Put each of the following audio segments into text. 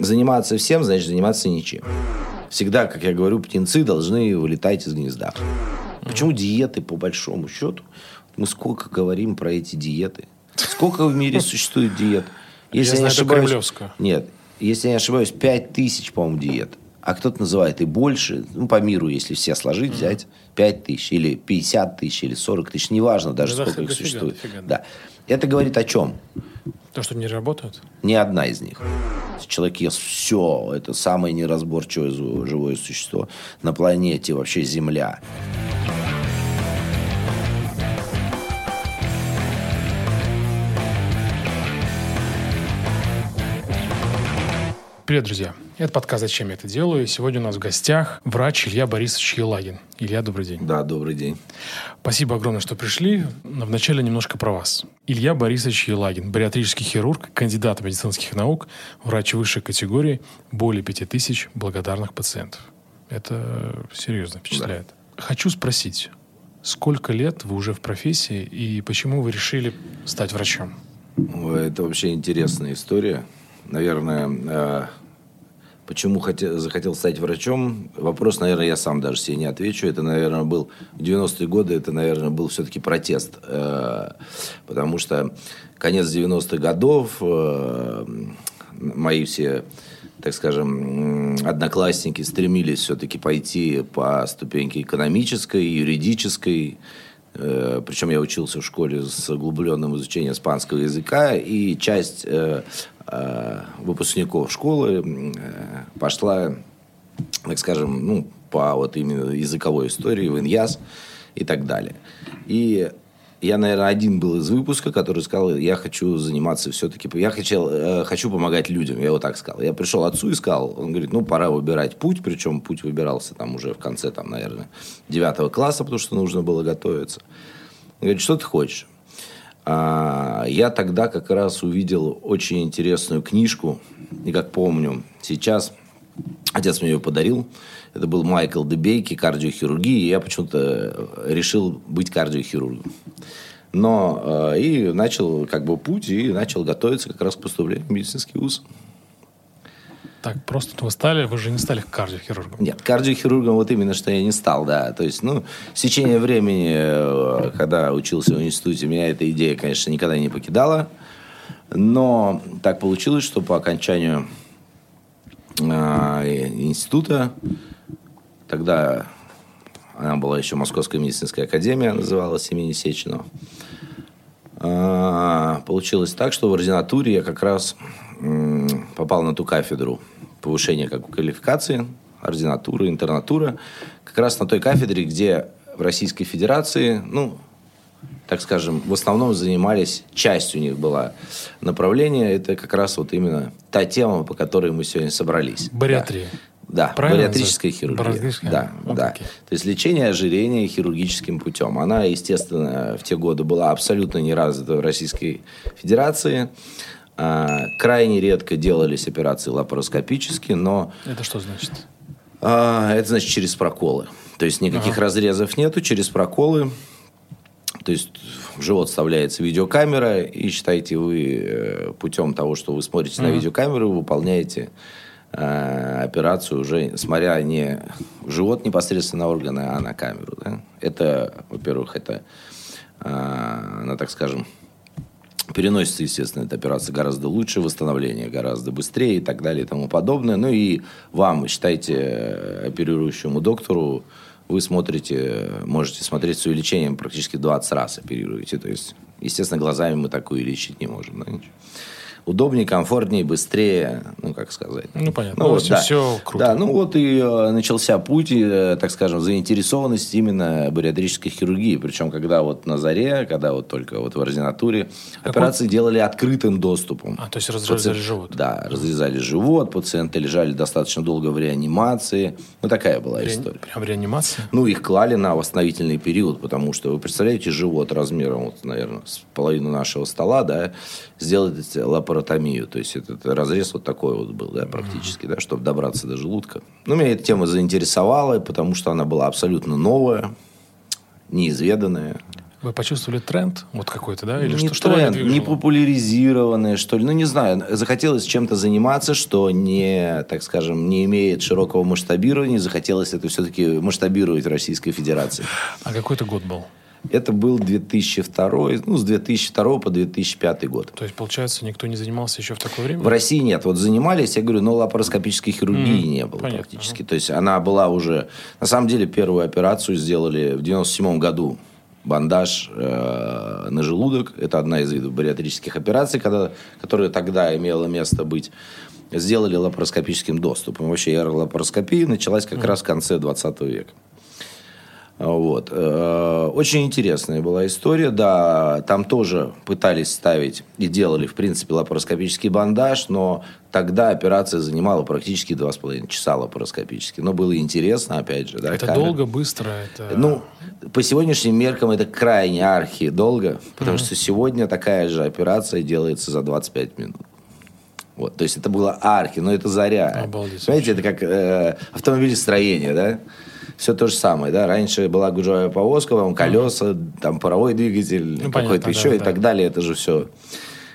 Заниматься всем, значит заниматься ничем. Всегда, как я говорю, птенцы должны вылетать из гнезда. Почему диеты, по большому счету? Мы сколько говорим про эти диеты? Сколько в мире существует диет? Если я, я знаю, не ошибаюсь, Нет, если я не ошибаюсь, 5 тысяч, по-моему, диет. А кто-то называет и больше. Ну, по миру, если все сложить, mm-hmm. взять 5 тысяч, или 50 тысяч, или 40 тысяч. Неважно даже, ну, сколько их существует. Дофига, да. да. Это говорит о чем? То, что не работают? Ни одна из них. Человек ест все. Это самое неразборчивое живое существо на планете, вообще Земля. Привет, друзья. Это подкаст «Зачем я это делаю?» И сегодня у нас в гостях врач Илья Борисович Елагин. Илья, добрый день. Да, добрый день. Спасибо огромное, что пришли. Но вначале немножко про вас. Илья Борисович Елагин, бариатрический хирург, кандидат медицинских наук, врач высшей категории, более 5000 благодарных пациентов. Это серьезно впечатляет. Да. Хочу спросить, сколько лет вы уже в профессии и почему вы решили стать врачом? Это вообще интересная история наверное, э, почему хотел, захотел стать врачом, вопрос, наверное, я сам даже себе не отвечу. Это, наверное, был в 90-е годы, это, наверное, был все-таки протест. Э, потому что конец 90-х годов, э, мои все так скажем, одноклассники стремились все-таки пойти по ступеньке экономической, юридической, причем я учился в школе с углубленным изучением испанского языка, и часть Э, выпускников школы э, пошла, так скажем, ну, по вот именно языковой истории в Иньяс и так далее. И я, наверное, один был из выпуска, который сказал, я хочу заниматься все-таки, я хотел, э, хочу помогать людям, я вот так сказал. Я пришел отцу и сказал, он говорит, ну, пора выбирать путь, причем путь выбирался там уже в конце, там, наверное, девятого класса, потому что нужно было готовиться. Он говорит, что ты хочешь? А, я тогда как раз увидел очень интересную книжку, и как помню, сейчас отец мне ее подарил. Это был Майкл Дебейки «Кардиохирургия», и я почему-то решил быть кардиохирургом. Но э, и начал как бы путь, и начал готовиться как раз к поступлению в медицинский вуз. Так, просто вы стали, вы же не стали кардиохирургом. Нет, кардиохирургом вот именно, что я не стал, да. То есть, ну, с течением времени, э, когда учился в институте, меня эта идея, конечно, никогда не покидала. Но так получилось, что по окончанию э, института, тогда она была еще Московская медицинская академия, называлась имени Сеченова, э, получилось так, что в ординатуре я как раз попал на ту кафедру повышения как квалификации, ординатура, интернатура, как раз на той кафедре, где в Российской Федерации, ну, так скажем, в основном занимались, часть у них была направления, это как раз вот именно та тема, по которой мы сегодня собрались. Бариатрия. Да, да бариатрическая хирургия. Бариатрическая? Да, вот да. Такие. То есть лечение ожирения хирургическим путем. Она, естественно, в те годы была абсолютно не развита в Российской Федерации. А, крайне редко делались операции лапароскопические, но... Это что значит? А, это значит через проколы. То есть никаких ага. разрезов нету, через проколы. То есть в живот вставляется видеокамера, и считайте, вы э, путем того, что вы смотрите ага. на видеокамеру, выполняете э, операцию уже, смотря не в живот непосредственно на органы, а на камеру. Да? Это, во-первых, это, э, она, так скажем, Переносится, естественно, эта операция гораздо лучше, восстановление гораздо быстрее и так далее и тому подобное. Ну и вам, считайте, оперирующему доктору, вы смотрите, можете смотреть с увеличением практически 20 раз оперируете. То есть, естественно, глазами мы такую лечить не можем. Да? Удобнее, комфортнее, быстрее, ну, как сказать. Ну, понятно. Ну, вот, да. все круто. Да, ну, вот и э, начался путь, э, так скажем, заинтересованность именно бариатрической хирургии. Причем, когда вот на заре, когда вот только вот в ординатуре, как операции он... делали открытым доступом. А, то есть разрезали Паци... живот. Да, разрезали живот, пациенты лежали достаточно долго в реанимации. Ну, такая была Ре... история. Прям реанимация? Ну, их клали на восстановительный период, потому что, вы представляете, живот размером, вот, наверное, с половину нашего стола, да, сделать лапаротомию. То есть, этот разрез вот такой вот был, да, практически, да, чтобы добраться до желудка. Ну, меня эта тема заинтересовала, потому что она была абсолютно новая, неизведанная. Вы почувствовали тренд вот какой-то, да? Или не что, тренд, что не популяризированное, что ли. Ну, не знаю. Захотелось чем-то заниматься, что не, так скажем, не имеет широкого масштабирования. Захотелось это все-таки масштабировать в Российской Федерации. А какой это год был? Это был 2002, ну, с 2002 по 2005 год. То есть, получается, никто не занимался еще в такое время? В России нет. Вот занимались, я говорю, но лапароскопической хирургии mm, не было понятно, практически. Ага. То есть, она была уже... На самом деле, первую операцию сделали в 97 году. Бандаж э, на желудок. Это одна из видов бариатрических операций, когда, которая тогда имела место быть. Сделали лапароскопическим доступом. Вообще, лапароскопия началась как mm. раз в конце 20 века. Вот. Э, очень интересная была история. Да, там тоже пытались ставить и делали, в принципе, лапароскопический бандаж, но тогда операция занимала практически два с половиной часа лапароскопически. Но было интересно, опять же. Да, это камера. долго, быстро? Это... Ну, по сегодняшним меркам это крайне архи долго, потому mm-hmm. что сегодня такая же операция делается за 25 минут. Вот, то есть это было архи, но это заря. Обалдеть. Знаете, это как э, автомобилестроение, да? Все то же самое, да, раньше была гужевая повозка, вам колеса, там паровой двигатель, ну, какой-то еще да, и да. так далее, это же все.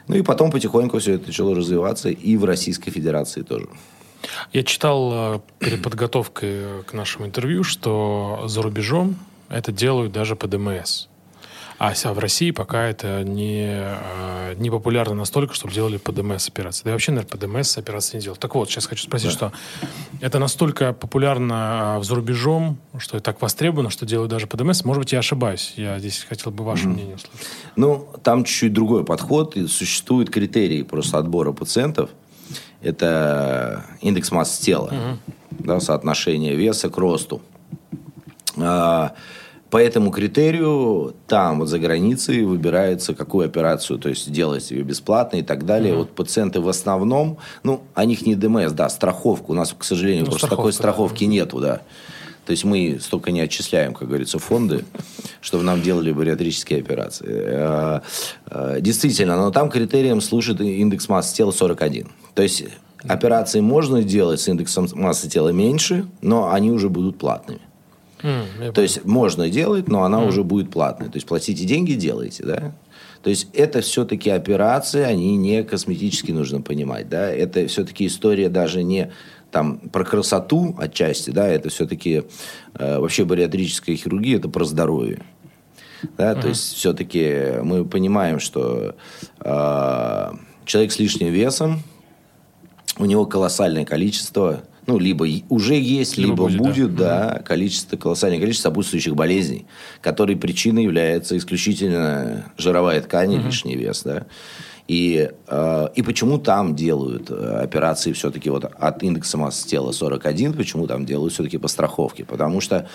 Ну и потом потихоньку все это начало развиваться и в Российской Федерации тоже. Я читал э, перед подготовкой к нашему интервью, что за рубежом это делают даже по ДМС. А в России пока это не, э, не популярно настолько, чтобы делали по ДМС операции. Да и вообще, наверное, по ДМС операции не делают. Так вот, сейчас хочу спросить, да. что это настолько популярно а, за рубежом, что это так востребовано, что делают даже по ДМС. Может быть, я ошибаюсь. Я здесь хотел бы ваше mm-hmm. мнение услышать. Ну, там чуть-чуть другой подход. И существуют критерии просто отбора пациентов. Это индекс массы тела, mm-hmm. да, соотношение веса к росту. А, по этому критерию там, вот за границей, выбирается, какую операцию, то есть делать ее бесплатно и так далее. Mm-hmm. Вот пациенты в основном, ну, о них не ДМС, да, страховку. У нас, к сожалению, ну, просто такой страховки да. нету, да. То есть мы столько не отчисляем, как говорится, фонды, чтобы нам делали бариатрические операции. Э, э, действительно, но там критерием служит индекс массы тела 41. То есть операции можно делать с индексом массы тела меньше, но они уже будут платными. Mm, То есть можно делать, но она mm. уже будет платной. То есть платите деньги, делайте, да? То есть это все-таки операции, они не косметически нужно понимать, да? Это все-таки история даже не там про красоту отчасти, да, это все-таки э, вообще бариатрическая хирургия, это про здоровье. Да, uh-huh. то есть все-таки мы понимаем, что э, человек с лишним весом, у него колоссальное количество ну, либо уже есть, либо, либо будет, будет да, да количество, колоссальное количество сопутствующих болезней, которые причиной является исключительно жировая ткань и угу. лишний вес, да. И, э, и почему там делают э, операции все-таки вот от индекса массы тела 41, почему там делают все-таки по страховке? Потому что,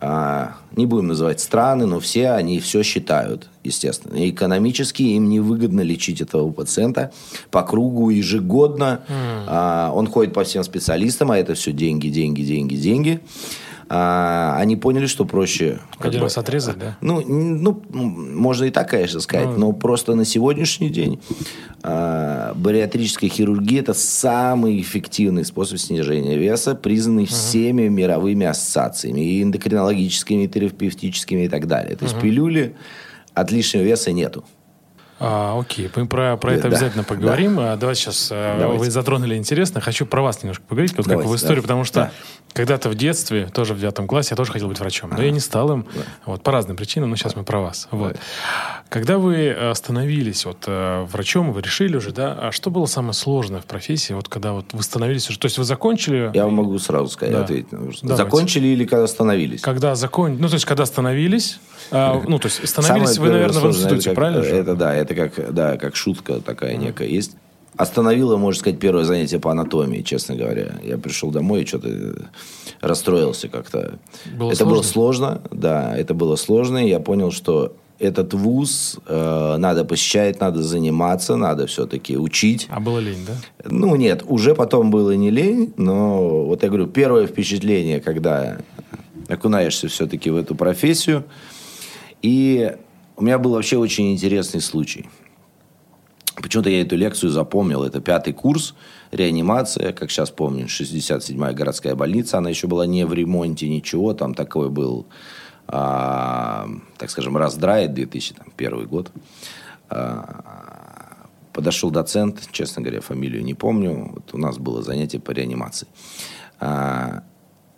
э, не будем называть страны, но все они все считают, естественно. И экономически им невыгодно лечить этого пациента по кругу ежегодно. Mm. Э, он ходит по всем специалистам, а это все деньги, деньги, деньги, деньги а, они поняли, что проще... Один бы, раз отрезать, да? Ну, ну, можно и так, конечно, сказать, ну, но просто на сегодняшний день а, бариатрическая хирургия – это самый эффективный способ снижения веса, признанный угу. всеми мировыми ассоциациями, и эндокринологическими, и терапевтическими, и так далее. То угу. есть пилюли от лишнего веса нету. А, окей, мы про, про это да, обязательно поговорим. Да. Давайте сейчас, э, Давайте. вы затронули интересно. Хочу про вас немножко поговорить, вот Давайте, как в истории, да. потому что да. когда-то в детстве, тоже в девятом классе, я тоже хотел быть врачом, но я не стал им, да. вот, по разным причинам, но сейчас мы про вас. Вот. Когда вы становились вот, э, врачом, вы решили уже, да, а что было самое сложное в профессии, вот когда вот вы становились уже, то есть вы закончили... Я вам могу сразу сказать, да. ответить. Закончили или когда становились? Когда закон... Ну, то есть когда становились, а, ну, то есть становились Самое вы, наверное, в институте, это как, правильно? Это да, это как, да, как шутка такая mm. некая есть. Остановило, можно сказать, первое занятие по анатомии, честно говоря. Я пришел домой и что-то расстроился как-то. Было это сложно? было сложно, да, это было сложно. И я понял, что этот вуз э, надо посещать, надо заниматься, надо все-таки учить. А было лень, да? Ну, нет, уже потом было не лень, но вот я говорю, первое впечатление, когда окунаешься все-таки в эту профессию – и у меня был вообще очень интересный случай. Почему-то я эту лекцию запомнил. Это пятый курс, реанимация, как сейчас помню, 67-я городская больница. Она еще была не в ремонте, ничего. Там такой был а, так скажем, раздрает 2001 год. А, подошел доцент, честно говоря, фамилию не помню. Вот у нас было занятие по реанимации. А,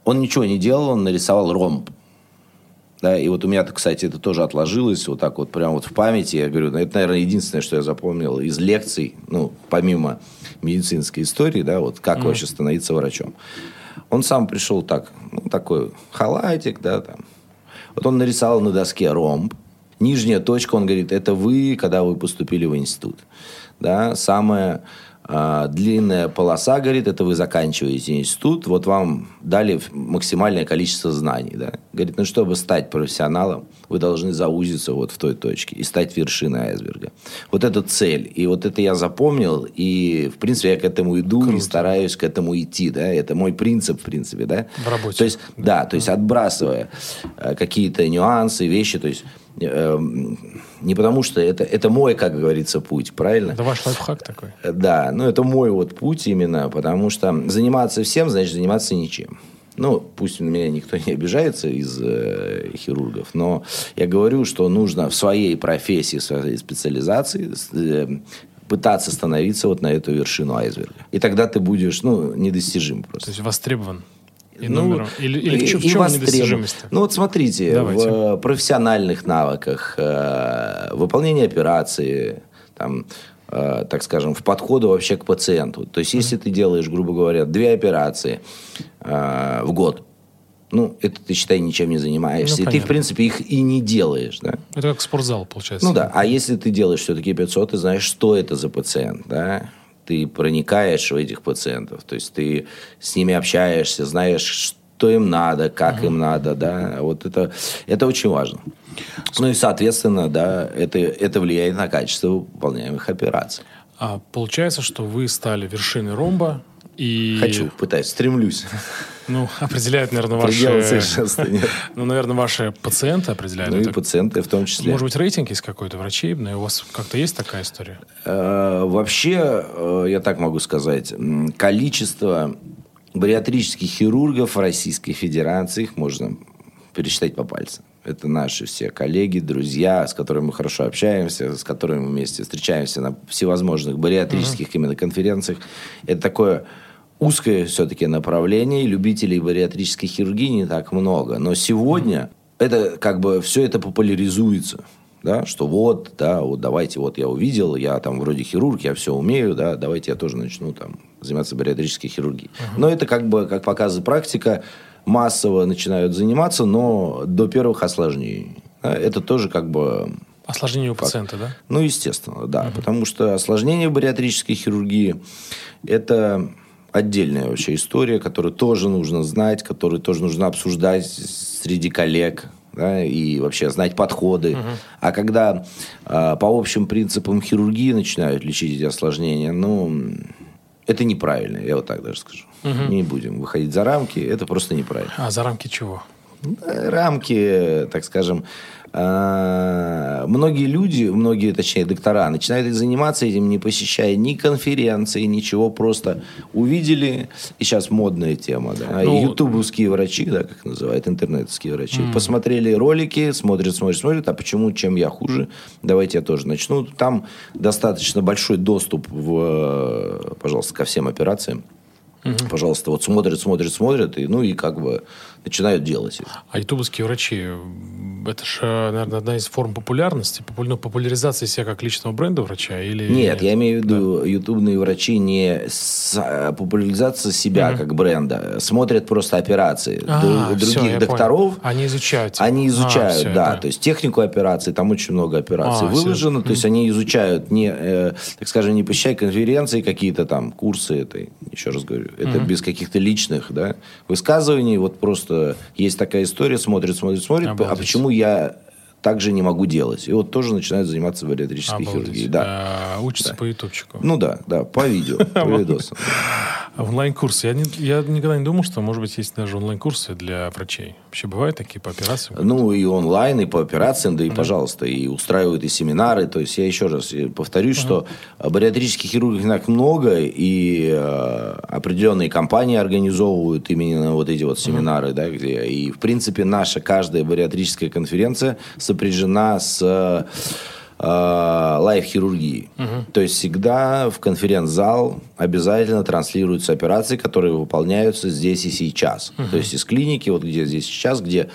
он ничего не делал, он нарисовал ромб. Да, и вот у меня, кстати, это тоже отложилось вот так вот прямо вот в памяти. Я говорю, ну, это, наверное, единственное, что я запомнил из лекций, ну, помимо медицинской истории, да, вот как mm-hmm. вообще становиться врачом. Он сам пришел так, ну, такой халатик, да, там. Вот он нарисовал на доске ромб. Нижняя точка, он говорит, это вы, когда вы поступили в институт. Да, самая а, длинная полоса, говорит, это вы заканчиваете институт, вот вам дали максимальное количество знаний, да. Говорит, ну, чтобы стать профессионалом, вы должны заузиться вот в той точке и стать вершиной айсберга. Вот это цель. И вот это я запомнил, и, в принципе, я к этому иду Круто. и стараюсь к этому идти, да. Это мой принцип, в принципе, да. В работе. То есть, да, то есть, отбрасывая э, какие-то нюансы, вещи, то есть, Эм, не потому что это, это мой, как говорится, путь, правильно? Это ваш лайфхак такой? Да, ну это мой вот путь именно, потому что заниматься всем, значит заниматься ничем. Ну, пусть на меня никто не обижается из э, хирургов, но я говорю, что нужно в своей профессии, в своей специализации э, пытаться становиться вот на эту вершину айсберга. И тогда ты будешь, ну, недостижим просто. То есть востребован. И ну, номером? Или, или и, в, в чем недостижимость? Ну вот смотрите, Давайте. в профессиональных навыках, э, выполнение операции, там, э, так скажем, в подходу вообще к пациенту. То есть, если ты делаешь, грубо говоря, две операции э, в год, ну, это ты, считай, ничем не занимаешься. Ну, и ты, в принципе, их и не делаешь, да? Это как спортзал, получается. Ну да, а если ты делаешь все-таки 500, ты знаешь, что это за пациент, да? Ты проникаешь в этих пациентов, то есть ты с ними общаешься, знаешь, что им надо, как угу. им надо, да, вот это, это очень важно. Ну и, соответственно, да, это, это влияет на качество выполняемых операций. А получается, что вы стали вершиной ромба, и... Хочу, пытаюсь, стремлюсь. Ну, определяют, наверное, ваши... Ну, наверное, ваши пациенты определяют. Ну, и пациенты в том числе. Может быть, рейтинг есть какой-то врачебный? У вас как-то есть такая история? Э, вообще, э, я так могу сказать, количество бариатрических хирургов в Российской Федерации, их можно пересчитать по пальцам. Это наши все коллеги, друзья, с которыми мы хорошо общаемся, с которыми мы вместе встречаемся на всевозможных бариатрических uh-huh. именно конференциях. Это такое узкое все-таки направление. Любителей бариатрической хирургии не так много. Но сегодня это как бы все это популяризуется. Да, что вот, да, вот давайте, вот я увидел, я там вроде хирург, я все умею, да, давайте я тоже начну там заниматься бариатрической хирургией. Uh-huh. Но это как бы, как показывает практика, массово начинают заниматься, но до первых осложнений. Это тоже как бы... Осложнение у пациента, да? Ну, естественно, да. Угу. Потому что осложнение в бариатрической хирургии – это отдельная вообще история, которую тоже нужно знать, которую тоже нужно обсуждать среди коллег, да, и вообще знать подходы. Угу. А когда э, по общим принципам хирургии начинают лечить эти осложнения, ну, это неправильно, я вот так даже скажу. Угу. Не будем выходить за рамки, это просто неправильно. А за рамки чего? Рамки, так скажем, многие люди, многие, точнее, доктора, начинают заниматься этим, не посещая ни конференции, ничего, просто увидели, и сейчас модная тема, да, ну, ютубовские врачи, да, как называют, интернетские врачи, mm. посмотрели ролики, смотрят, смотрят, смотрят, а почему, чем я хуже, давайте я тоже начну. Там достаточно большой доступ, в, пожалуйста, ко всем операциям. Угу. Пожалуйста, вот смотрят, смотрят, смотрят, и, ну и как бы начинают делать. А ютубовские врачи, это же, наверное, одна из форм популярности, ну, популяризации себя как личного бренда врача? Или... Нет, нет? я имею в виду, да. ютубные врачи не с, а, популяризация себя угу. как бренда, смотрят просто операции а, других все, докторов. Понял. Они изучают. Они изучают, а, все, да, это... то есть технику операции, там очень много операций а, выложено, все. то есть они изучают, не, э, так скажем, не посещая конференции какие-то там, курсы, это, еще раз говорю, это угу. без каких-то личных да, высказываний, вот просто есть такая история, смотрит, смотрит, смотрит, а Обалдеть. а почему я также не могу делать. И вот тоже начинают заниматься бариатрической хирургией. Да. А, учатся да. по ютубчику. Ну да, да, по видео, по видосам. Онлайн-курсы. Я, не, я никогда не думал, что, может быть, есть даже онлайн-курсы для врачей. Вообще бывают такие по операциям? Ну, и онлайн, и по операциям, да и, да. пожалуйста, и устраивают и семинары. То есть я еще раз повторюсь, uh что бариатрических хирургов так много, и э, определенные компании организовывают именно вот эти вот семинары, uh да, где... И, в принципе, наша каждая бариатрическая конференция сопряжена с Э, лайв-хирургии. Угу. То есть всегда в конференц-зал обязательно транслируются операции, которые выполняются здесь и сейчас. Угу. То есть из клиники, вот где здесь сейчас, где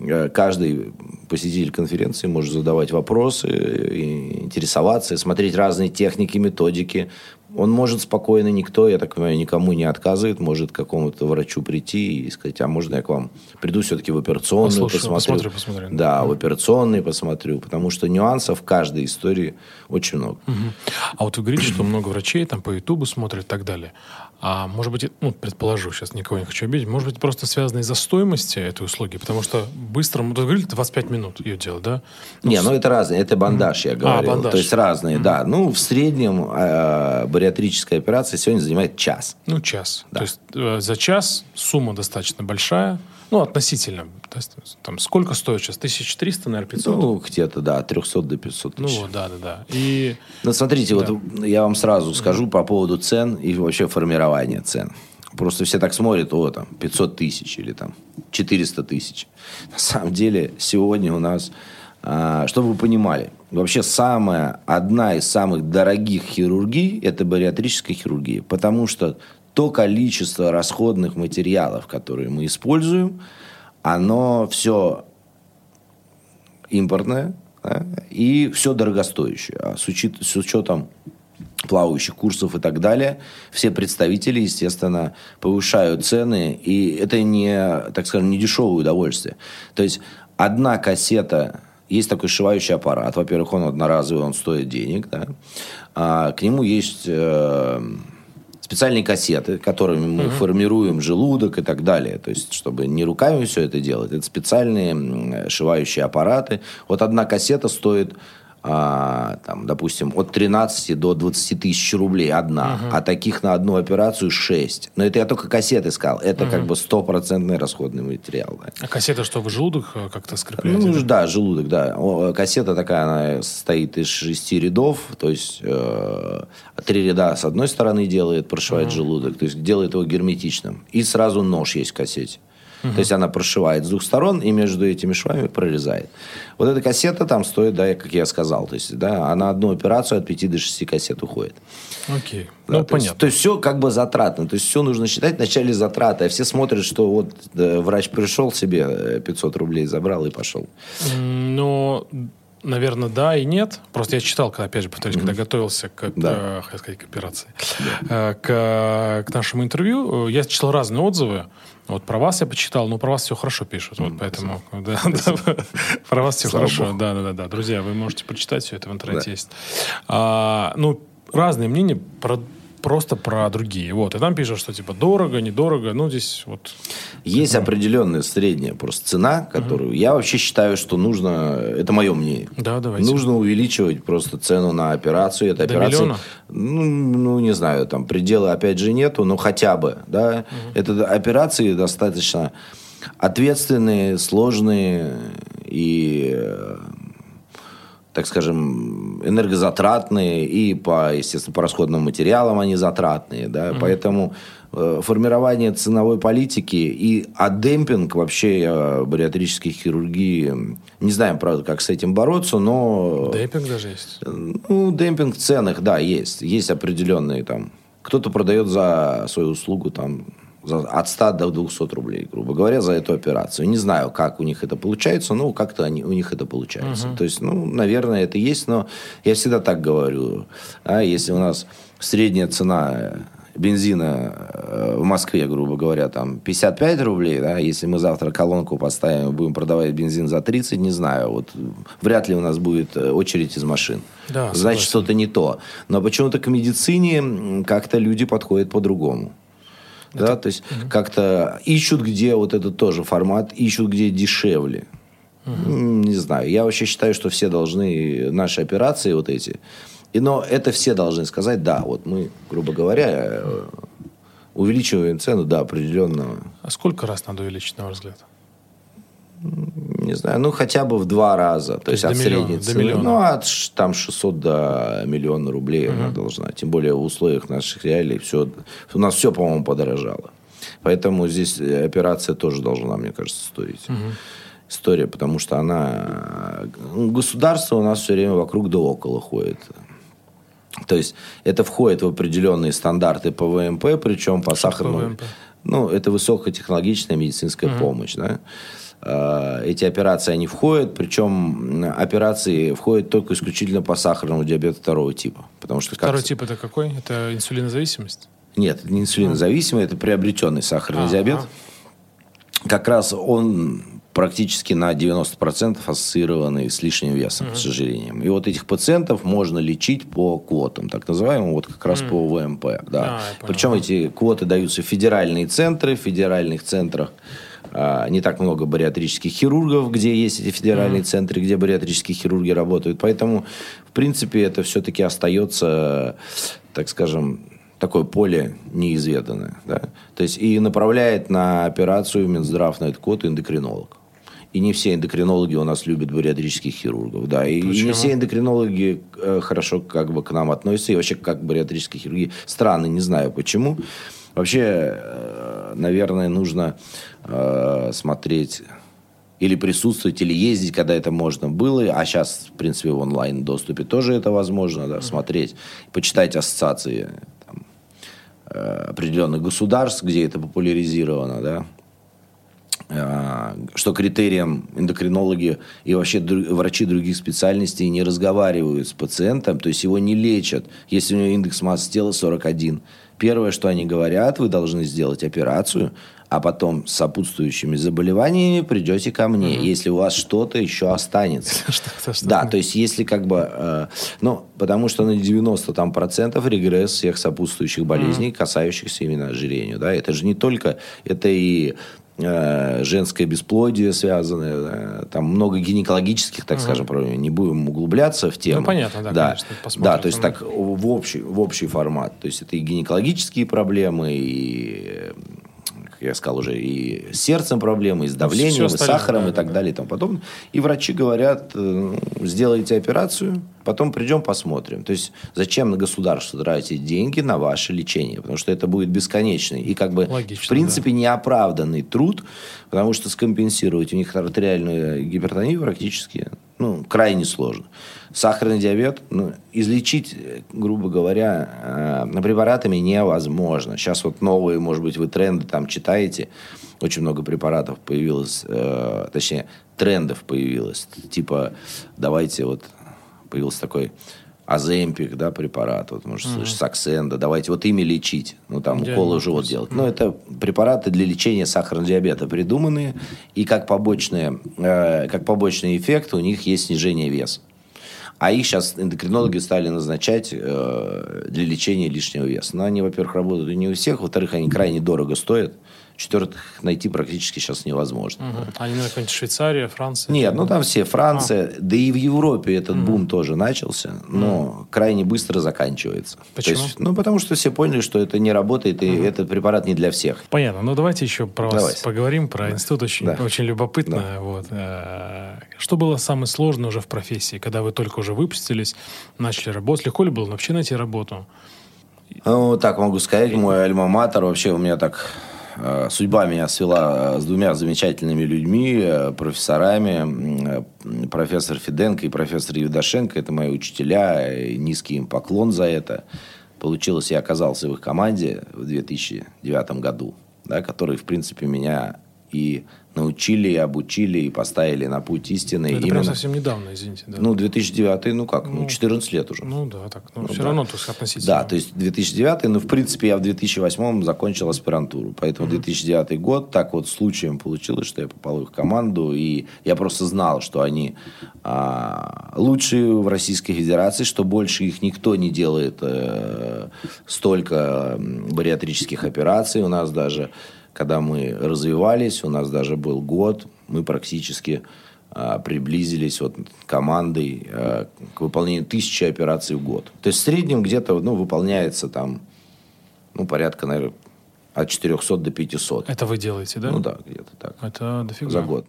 э, каждый посетитель конференции может задавать вопросы, интересоваться, смотреть разные техники, методики, он может спокойно, никто, я так понимаю, никому не отказывает, может к какому-то врачу прийти и сказать, а можно я к вам приду все-таки в операционную, Послушаю, посмотрю. посмотрю, посмотрю. Да, в операционный посмотрю, потому что нюансов в каждой истории очень много. Угу. А вот вы говорите, что много врачей там по Ютубу смотрят и так далее. А может быть, ну, предположу, сейчас никого не хочу обидеть, может быть, просто связано из-за стоимости этой услуги, потому что быстро, вы говорили, 25 минут ее делать, да? Ну, не, ну это разные, это бандаж, mm-hmm. я говорил. А, бандаж. То есть разные, mm-hmm. да. Ну, в среднем э, бариатрическая операция сегодня занимает час. Ну, час. Да. То есть э, за час сумма достаточно большая, ну, относительно. То есть, там, сколько стоит сейчас? 1300, наверное, 500? Ну, где-то, да, от 300 до 500 тысяч. Ну, вот, да, да, да. И... Ну, смотрите, да. вот я вам сразу скажу mm-hmm. по поводу цен и вообще формирования цен. Просто все так смотрят, о, там, 500 тысяч или там 400 тысяч. На самом деле, сегодня у нас, а, чтобы вы понимали, вообще самая, одна из самых дорогих хирургий – это бариатрическая хирургия. Потому что то количество расходных материалов, которые мы используем, оно все импортное да, и все дорогостоящее. А с, учет, с учетом плавающих курсов и так далее, все представители, естественно, повышают цены, и это не, так скажем, не дешевое удовольствие. То есть одна кассета, есть такой сшивающий аппарат, во-первых, он одноразовый, он стоит денег, да, а к нему есть... Э, специальные кассеты, которыми мы угу. формируем желудок и так далее. То есть, чтобы не руками все это делать, это специальные шивающие аппараты. Вот одна кассета стоит а, там, допустим, от 13 до 20 тысяч рублей одна, uh-huh. а таких на одну операцию 6. Но это я только кассеты сказал. Это uh-huh. как бы стопроцентный расходный материал. Да. А кассета что, в желудок э, как-то скрепляете? Ну, да, желудок, да. О, кассета такая, она состоит из шести рядов, то есть э, три ряда с одной стороны делает, прошивает uh-huh. желудок, то есть делает его герметичным. И сразу нож есть в кассете. Угу. То есть она прошивает с двух сторон и между этими швами прорезает. Вот эта кассета там стоит, да, как я сказал, то есть, да, она одну операцию от 5 до 6 кассет уходит. Окей. Да, ну, то понятно. Есть, то есть все как бы затратно. То есть все нужно считать вначале затраты. А все смотрят, что вот да, врач пришел себе 500 э, рублей забрал и пошел. Ну, Наверное, да и нет. Просто я читал, когда, опять же, повторюсь, mm-hmm. когда готовился к, да. э, сказать, к операции, да. э, к, к нашему интервью, э, я читал разные отзывы. Вот про вас я почитал, но про вас все хорошо пишут. Вот поэтому да, да, про вас все Слава хорошо. Богу. Да, да, да, Друзья, вы можете почитать все это в интернете да. есть. А, ну, разные мнения про просто про другие. Вот. И там пишут, что типа дорого, недорого. Ну, здесь вот... Есть ну. определенная средняя просто цена, которую... Угу. Я вообще считаю, что нужно... Это мое мнение. Да, давайте. Нужно увеличивать просто цену на операцию. Это До операция... миллиона? Ну, ну, не знаю, там пределы опять же нету, но хотя бы, да. Угу. Это операции достаточно ответственные, сложные и так скажем, энергозатратные и по, естественно, по расходным материалам они затратные, да, mm-hmm. поэтому э, формирование ценовой политики и а демпинг вообще э, бариатрической хирургии, не знаем, правда, как с этим бороться, но... Демпинг даже есть? Ну, демпинг в ценах, да, есть. Есть определенные там... Кто-то продает за свою услугу там от 100 до 200 рублей, грубо говоря, за эту операцию. Не знаю, как у них это получается, но как-то они, у них это получается. Uh-huh. То есть, ну, наверное, это есть, но я всегда так говорю. А если у нас средняя цена бензина э, в Москве, грубо говоря, там 55 рублей, да, если мы завтра колонку поставим и будем продавать бензин за 30, не знаю, вот вряд ли у нас будет э, очередь из машин. Да, Значит, что-то не то. Но почему-то к медицине как-то люди подходят по-другому. Это... Да, то есть угу. как-то ищут, где вот этот тоже формат, ищут, где дешевле. Угу. Не знаю. Я вообще считаю, что все должны наши операции вот эти. И, но это все должны сказать, да, вот мы, грубо говоря, э, Увеличиваем цену, да, определенно. А сколько раз надо увеличить, на ваш взгляд? Не знаю, ну хотя бы в два раза. То, То есть, от миллиона, средней цены. Миллиона. Ну, от там 600 до миллиона рублей угу. она должна. Тем более в условиях наших реалий все, у нас все, по-моему, подорожало. Поэтому здесь операция тоже должна, мне кажется, стоить. Угу. История, потому что она... Государство у нас все время вокруг да около ходит. То есть это входит в определенные стандарты по ВМП, причем по сахарному... Ну, это высокотехнологичная медицинская угу. помощь, да. А, эти операции, они входят, причем операции входят только исключительно по сахарному диабету второго типа. Потому что Второй как... тип это какой? Это инсулинозависимость? Нет, это не инсулинозависимый, это приобретенный сахарный а, диабет. Как раз он практически на 90% ассоциированы с лишним весом, mm-hmm. с ожирением. И вот этих пациентов можно лечить по квотам, так называемым, вот как раз mm-hmm. по ВМП. Да. А, Причем эти квоты даются в федеральные центры, в федеральных центрах не так много бариатрических хирургов, где есть эти федеральные mm-hmm. центры, где бариатрические хирурги работают. Поэтому, в принципе, это все-таки остается, так скажем, такое поле неизведанное. Да? То есть и направляет на операцию Минздрав на этот код эндокринолог. И не все эндокринологи у нас любят бариатрических хирургов. Да. И Почему? не все эндокринологи э, хорошо как бы к нам относятся. И вообще как бариатрические хирурги странно, не знаю почему. Вообще, э, наверное, нужно э, смотреть или присутствовать, или ездить, когда это можно было. А сейчас, в принципе, в онлайн-доступе тоже это возможно, да, смотреть, почитать ассоциации там, э, определенных государств, где это популяризировано, да, а, что критерием эндокринологи и вообще врачи других специальностей не разговаривают с пациентом, то есть его не лечат, если у него индекс массы тела 41. Первое, что они говорят, вы должны сделать операцию, а потом с сопутствующими заболеваниями придете ко мне, угу. если у вас что-то еще останется. Да, то есть если как бы, э, ну, потому что на 90 там процентов регресс всех сопутствующих болезней, касающихся именно ожирения, да, это же не только, это и женское бесплодие связанное, там много гинекологических, так угу. скажем, проблем. Не будем углубляться в тему. Ну, понятно, да, да. конечно. Да, то есть так в общий, в общий формат. То есть это и гинекологические проблемы, и как я сказал уже, и с сердцем проблемы, и с давлением, и с сахаром, да, и так да, далее, и тому подобное. И врачи говорят, э, сделайте операцию, потом придем, посмотрим. То есть, зачем на государство тратить деньги на ваше лечение? Потому что это будет бесконечный и, как бы, Логично, в принципе, да. неоправданный труд, потому что скомпенсировать у них артериальную гипертонию практически ну, крайне сложно. Сахарный диабет ну, излечить, грубо говоря, э, препаратами невозможно. Сейчас вот новые, может быть, вы тренды там читаете, очень много препаратов появилось, э, точнее, трендов появилось. Типа, давайте вот, появился такой Аземпик, да, препарат, вот, может, mm-hmm. слышишь, Саксенда, давайте вот ими лечить, ну, там, уколы в живот делать. Mm-hmm. Ну, это препараты для лечения сахарного диабета придуманные, и как, побочные, э, как побочный эффект у них есть снижение веса. А их сейчас эндокринологи стали назначать э, для лечения лишнего веса. Но они, во-первых, работают не у всех, во-вторых, они крайне дорого стоят. Четвертых найти практически сейчас невозможно. Угу. А именно какая-нибудь Швейцария, Франция? Нет, ну там все. Франция, а. да и в Европе этот угу. бум тоже начался, но угу. крайне быстро заканчивается. Почему? То есть, ну, потому что все поняли, что это не работает, и угу. этот препарат не для всех. Понятно. Ну, давайте еще про вас давайте. поговорим, про да. институт. Очень, да. очень любопытно. Да. Вот. Э, что было самое сложное уже в профессии, когда вы только уже выпустились, начали работать? Легко ли было вообще найти работу? Ну, так могу сказать, мой альма-матер вообще у меня так судьба меня свела э, с двумя замечательными людьми, э, профессорами, профессор Фиденко и профессор Евдошенко. Это мои учителя, низкий им поклон за это. Получилось, я оказался в их команде в 2009 году, да, которые, в принципе, меня и научили, и обучили, и поставили на путь истины. Это именно... прям совсем недавно, извините. Да. Ну, 2009, ну как, ну, ну 14 лет уже. Ну да, так, ну, ну все да. равно, то есть относительно. Да, то есть 2009, ну, в принципе, я в 2008 закончил аспирантуру, поэтому угу. 2009 год, так вот случаем получилось, что я попал в их команду, и я просто знал, что они а, лучшие в Российской Федерации, что больше их никто не делает э, столько бариатрических операций, у нас даже когда мы развивались, у нас даже был год, мы практически а, приблизились вот командой а, к выполнению тысячи операций в год. То есть в среднем где-то ну, выполняется там ну, порядка, наверное, от 400 до 500. Это вы делаете, да? Ну да, где-то так. Это дофига. За год.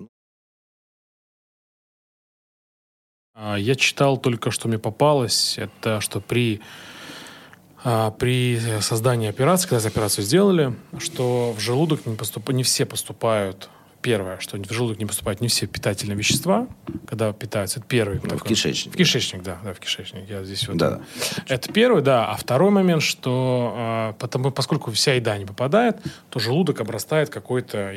А, Я читал только, что мне попалось, это что при, при создании операции, когда операцию сделали, что в желудок не, поступ... не все поступают первое, что в желудок не поступают не все питательные вещества, когда питаются. Это первый. Ну, в такой. кишечник. В кишечник, да, да, в кишечник. Я здесь вот. Да. Это первый, да. А второй момент, что а, потому, поскольку вся еда не попадает, то желудок обрастает какой-то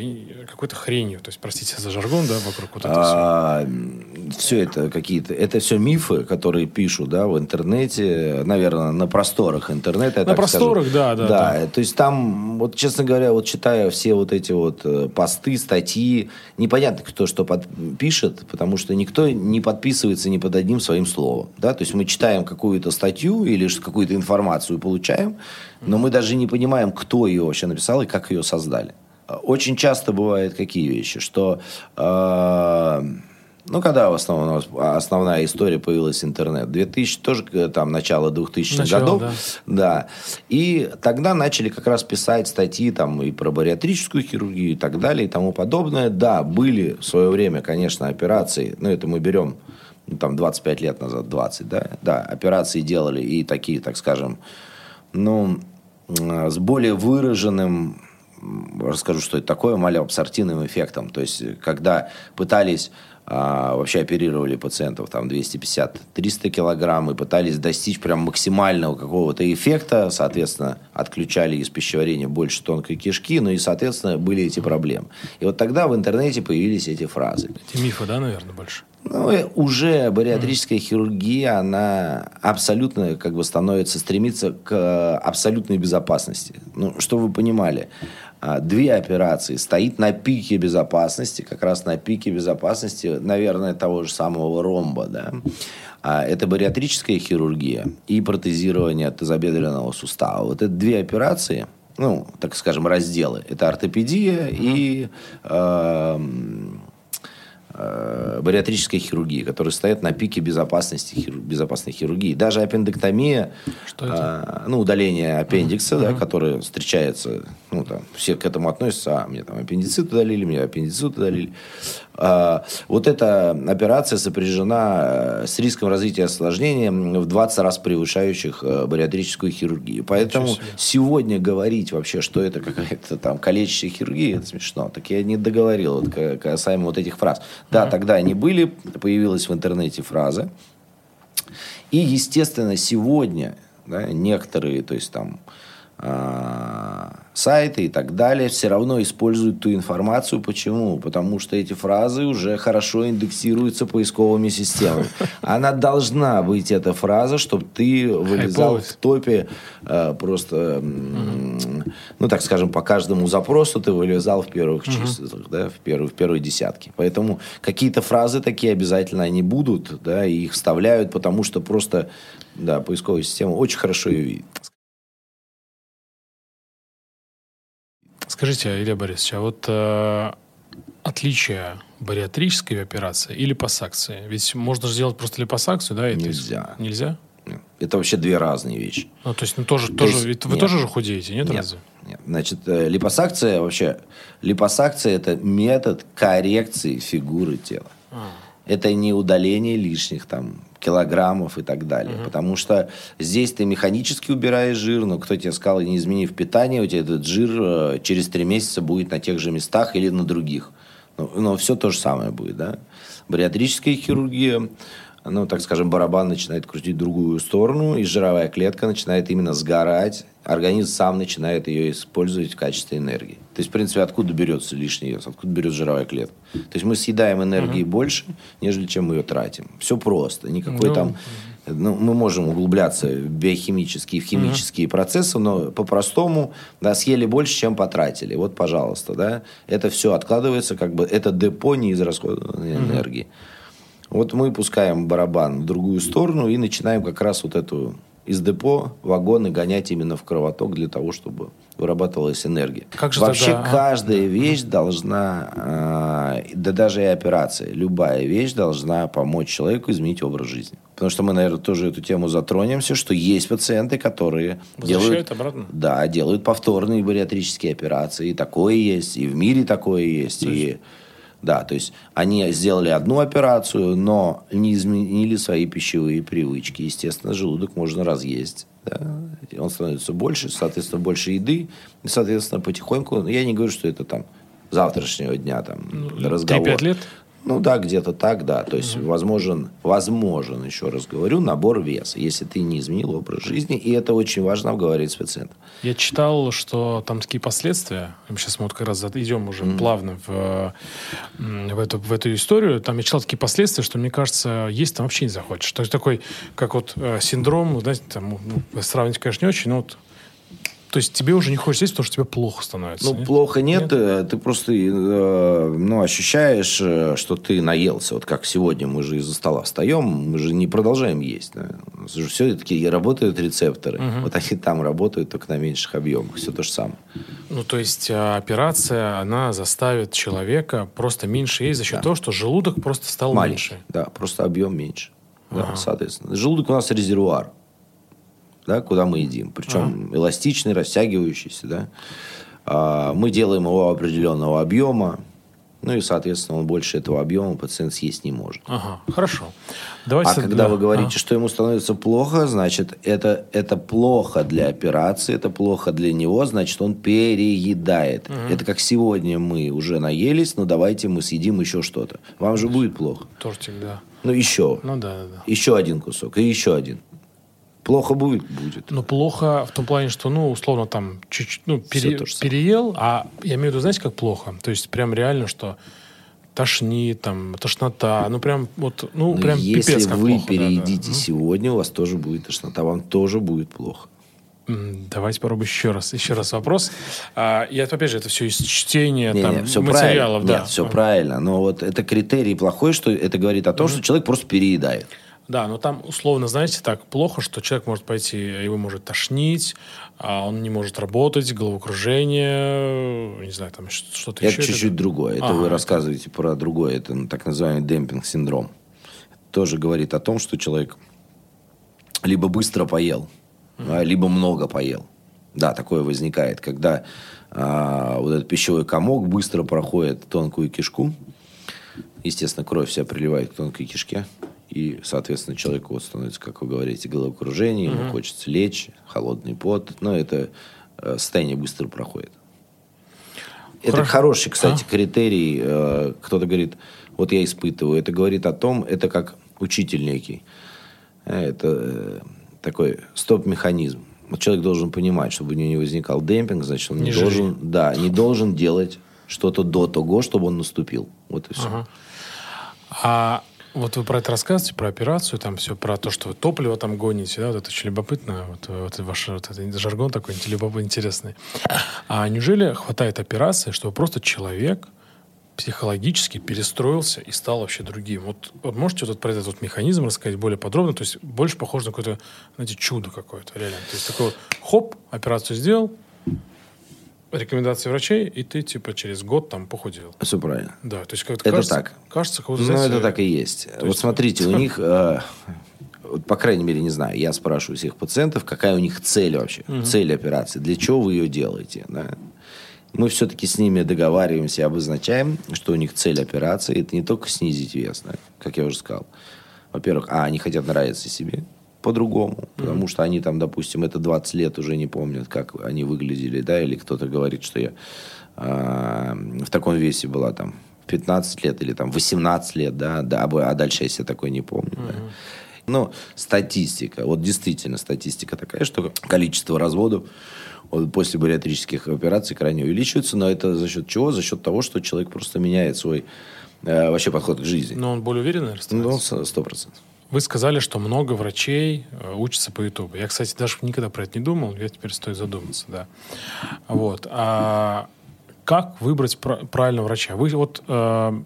какой-то хренью. То есть, простите за жаргон, да, вокруг вот этого всего. А, все это какие-то, это все мифы, которые пишут, да, в интернете, наверное, на просторах интернета. я На просторах, скажу. да, да, Да, да. то есть там, вот честно говоря, вот читая все вот эти вот э, посты, статьи, непонятно, кто что под- пишет, потому что никто не подписывается ни под одним своим словом, да, то есть мы читаем какую-то статью или какую-то информацию получаем, но мы даже не понимаем, кто ее вообще написал и как ее создали. Очень часто бывают какие вещи, что э, ну, когда в основном, основная история появилась интернет? 2000, тоже э, там, начало 2000-х Начало, годов. да. Да. И тогда начали как раз писать статьи там и про бариатрическую хирургию и так далее и тому подобное. Да, были в свое время, конечно, операции. Ну, это мы берем ну, там 25 лет назад, 20, да? Да, операции делали и такие, так скажем, ну, м, с более выраженным, расскажу, что это такое, малеабсортивным эффектом. То есть, когда пытались а, вообще оперировали пациентов там 250-300 килограмм и пытались достичь прям максимального какого-то эффекта, соответственно, отключали из пищеварения больше тонкой кишки, ну и, соответственно, были эти проблемы. И вот тогда в интернете появились эти фразы. Эти мифы, да, наверное, больше? Ну, уже бариатрическая хирургия, она абсолютно как бы становится, стремится к э, абсолютной безопасности. Ну, что вы понимали, две операции стоит на пике безопасности, как раз на пике безопасности, наверное, того же самого ромба, да. А, Это бариатрическая хирургия и протезирование тазобедренного сустава. Вот это две операции, ну, так скажем, разделы. Это ортопедия и эм, э, бариатрической хирургии, которые стоят на пике безопасности, хиру- безопасной хирургии. Даже аппендэктомия, Что это? а, ну, удаление аппендикса, да, которое встречается, ну, там, все к этому относятся, а, мне там аппендицит удалили, мне аппендицит удалили. А, вот эта операция сопряжена э, с риском развития осложнений в 20 раз превышающих э, бариатрическую хирургию. Поэтому сегодня говорить вообще, что это какая-то там калечащая хирургия, это смешно. Так я не договорил вот, ка- касаемо вот этих фраз. Да, тогда они были, появилась в интернете фраза. И, естественно, сегодня да, некоторые, то есть там сайты и так далее, все равно используют ту информацию. Почему? Потому что эти фразы уже хорошо индексируются поисковыми системами. Она должна быть, эта фраза, чтобы ты вылезал в топе э, просто, ну, так скажем, по каждому запросу ты вылезал в первых числах, да, в, первой, в первой десятке. Поэтому какие-то фразы такие обязательно они будут, да, и их вставляют, потому что просто, да, поисковая система очень хорошо ее видит. Скажите, Илья Борисович, а вот э, отличие бариатрической операции и липосакции? Ведь можно же сделать просто липосакцию, да? и Нельзя. Нельзя? Это вообще две разные вещи. Ну, то есть, ну, тоже, То тоже, есть ведь вы нет. тоже же худеете, нет, Нет, разве? нет. Значит, э, липосакция вообще, липосакция это метод коррекции фигуры тела. А, Это не удаление лишних там килограммов и так далее. Потому что здесь ты механически убираешь жир, но кто тебе сказал, не изменив питание, у тебя этот жир э, через три месяца будет на тех же местах или на других. Ну, но все то же самое будет, да. Бариатрическая хирургия, ну, так скажем, барабан начинает крутить в другую сторону, и жировая клетка начинает именно сгорать, организм сам начинает ее использовать в качестве энергии. То есть, в принципе, откуда берется лишний вес, откуда берется жировая клетка. То есть мы съедаем энергии больше, нежели чем мы ее тратим. Все просто. Никакой Ну, там... Ну, мы можем углубляться в биохимические, в химические процессы, но по-простому, да, съели больше, чем потратили. Вот, пожалуйста, да. Это все откладывается, как бы, это депо неизрасходованной энергии. Вот мы пускаем барабан в другую сторону и начинаем как раз вот эту из депо вагоны гонять именно в кровоток для того, чтобы вырабатывалась энергия. Как же Вообще тогда, а? каждая вещь должна, э, да даже и операция, любая вещь должна помочь человеку изменить образ жизни. Потому что мы, наверное, тоже эту тему затронемся, что есть пациенты, которые делают, обратно? да, делают повторные бариатрические операции. И такое есть, и в мире такое есть. И, да, то есть они сделали одну операцию, но не изменили свои пищевые привычки. Естественно, желудок можно разъесть. Да? Он становится больше, соответственно, больше еды. И, соответственно, потихоньку, ну, я не говорю, что это там завтрашнего дня там Ну, разговор. 3-5 лет? Ну да, где-то так, да. То есть возможен, возможен, еще раз говорю, набор веса, если ты не изменил образ жизни. И это очень важно обговорить с пациентом. Я читал, что там такие последствия. Сейчас мы вот как раз идем уже плавно в, в, эту, в эту историю. Там я читал такие последствия, что, мне кажется, есть там вообще не захочешь. То есть такой, как вот э, синдром, знаете, там, ну, сравнить, конечно, не очень, но вот то есть тебе уже не хочется есть, потому что тебе плохо становится. Ну, нет? плохо нет, э, ты просто э, ну, ощущаешь, э, что ты наелся. Вот как сегодня мы же из-за стола встаем, мы же не продолжаем есть. Да? Все-таки работают рецепторы. Вот они там работают, только на меньших объемах. Все то же самое. Ну, то есть операция, она заставит человека просто меньше есть за счет того, что желудок просто стал Маленький. меньше. Да, просто объем меньше. Да, соответственно. Желудок у нас резервуар, да, куда мы едим. Причем эластичный, растягивающийся. Да. А, мы делаем его определенного объема. Ну и, соответственно, он больше этого объема пациент съесть не может. Ага, хорошо. Давайте А когда вы говорите, А. что ему становится плохо, значит, это, это плохо для операции, это плохо для него, значит, он переедает. Это как сегодня мы уже наелись, но давайте мы съедим еще что-то. Вам же будет плохо. Тортик, да. Ну, еще. Ну да, да, да. Еще один кусок, и еще один. Плохо будет? Будет. Но плохо в том плане, что, ну, условно, там, чуть-чуть, ну, пере- переел, а я имею в виду, знаете, как плохо? То есть прям реально, что тошнит, там, тошнота, ну, прям вот, ну, Но прям если пипец как вы плохо, да, да. переедите сегодня, у вас тоже будет тошнота, вам тоже будет плохо. Давайте попробуем еще раз. Еще раз вопрос. А, это, опять же, это все из чтения Не, там, не, все материалов. правильно. Да. Нет, все правильно. Но вот это критерий плохой, что это говорит о том, что человек просто переедает. Да, но там условно, знаете, так плохо, что человек может пойти, его может тошнить, а он не может работать, головокружение, не знаю, там что-то Это еще. чуть-чуть другое. Это Ага, вы это- рассказываете про другое. Это ну, так называемый демпинг-синдром. Тоже говорит о том, что человек либо быстро поел, а, либо много поел. Да, такое возникает, когда а, вот этот пищевой комок быстро проходит тонкую кишку. Естественно, кровь вся приливает к тонкой кишке. И, соответственно, человеку вот становится, как вы говорите, головокружение, ему хочется лечь, холодный пот. Но это э, состояние быстро проходит. Это Хорошо. хороший, кстати, критерий. Э, Кто-то говорит, вот я испытываю. Это говорит о том, это как учитель некий. Э, Это э, такой стоп-механизм. Вот человек должен понимать, чтобы у него не возникал демпинг, значит, он не, Не должен, да, не должен делать что-то до того, чтобы он наступил. Вот и все. Ага. А вот вы про это рассказываете, про операцию, там все про то, что вы топливо там гоните, да, вот это очень любопытно, вот, вот ваш вот этот жаргон такой интересный. А неужели хватает операции, чтобы просто человек психологически перестроился и стал вообще другим? Вот, вот можете вот про этот вот механизм рассказать более подробно? То есть больше похоже на какое-то, знаете, чудо какое-то, реально. То есть такой вот, хоп, операцию сделал, рекомендации врачей, и ты типа через год там похудел. Все правильно. Да, то есть как Это кажется, так. Кажется, как Ну, это так и есть. вот есть- смотрите, у них, э, вот, по крайней мере, не знаю, я спрашиваю всех пациентов, какая у них цель вообще, цель операции, для чего вы ее делаете, да? Мы все-таки с ними договариваемся и обозначаем, что у них цель операции – это не только снизить вес, да, как я уже сказал. Во-первых, а, они хотят нравиться себе по-другому, потому что они там, допустим, это 20 лет уже не помнят, как они выглядели, да, или кто-то говорит, что я а, в таком весе была там в 15 лет или там 18 лет, да, да, а а дальше я себя такой не помню, да. Но статистика, вот действительно статистика такая, что количество разводов вот после бариатрических операций крайне увеличивается, но это за счет чего? За счет того, что человек просто меняет свой э, вообще подход к жизни. Но он более уверенно Ну, становится? сто процентов. Вы сказали, что много врачей э, учатся по Ютубу. Я, кстати, даже никогда про это не думал. Я теперь стоит задуматься, да. Вот. А как выбрать пра- правильного врача? Вы вот э,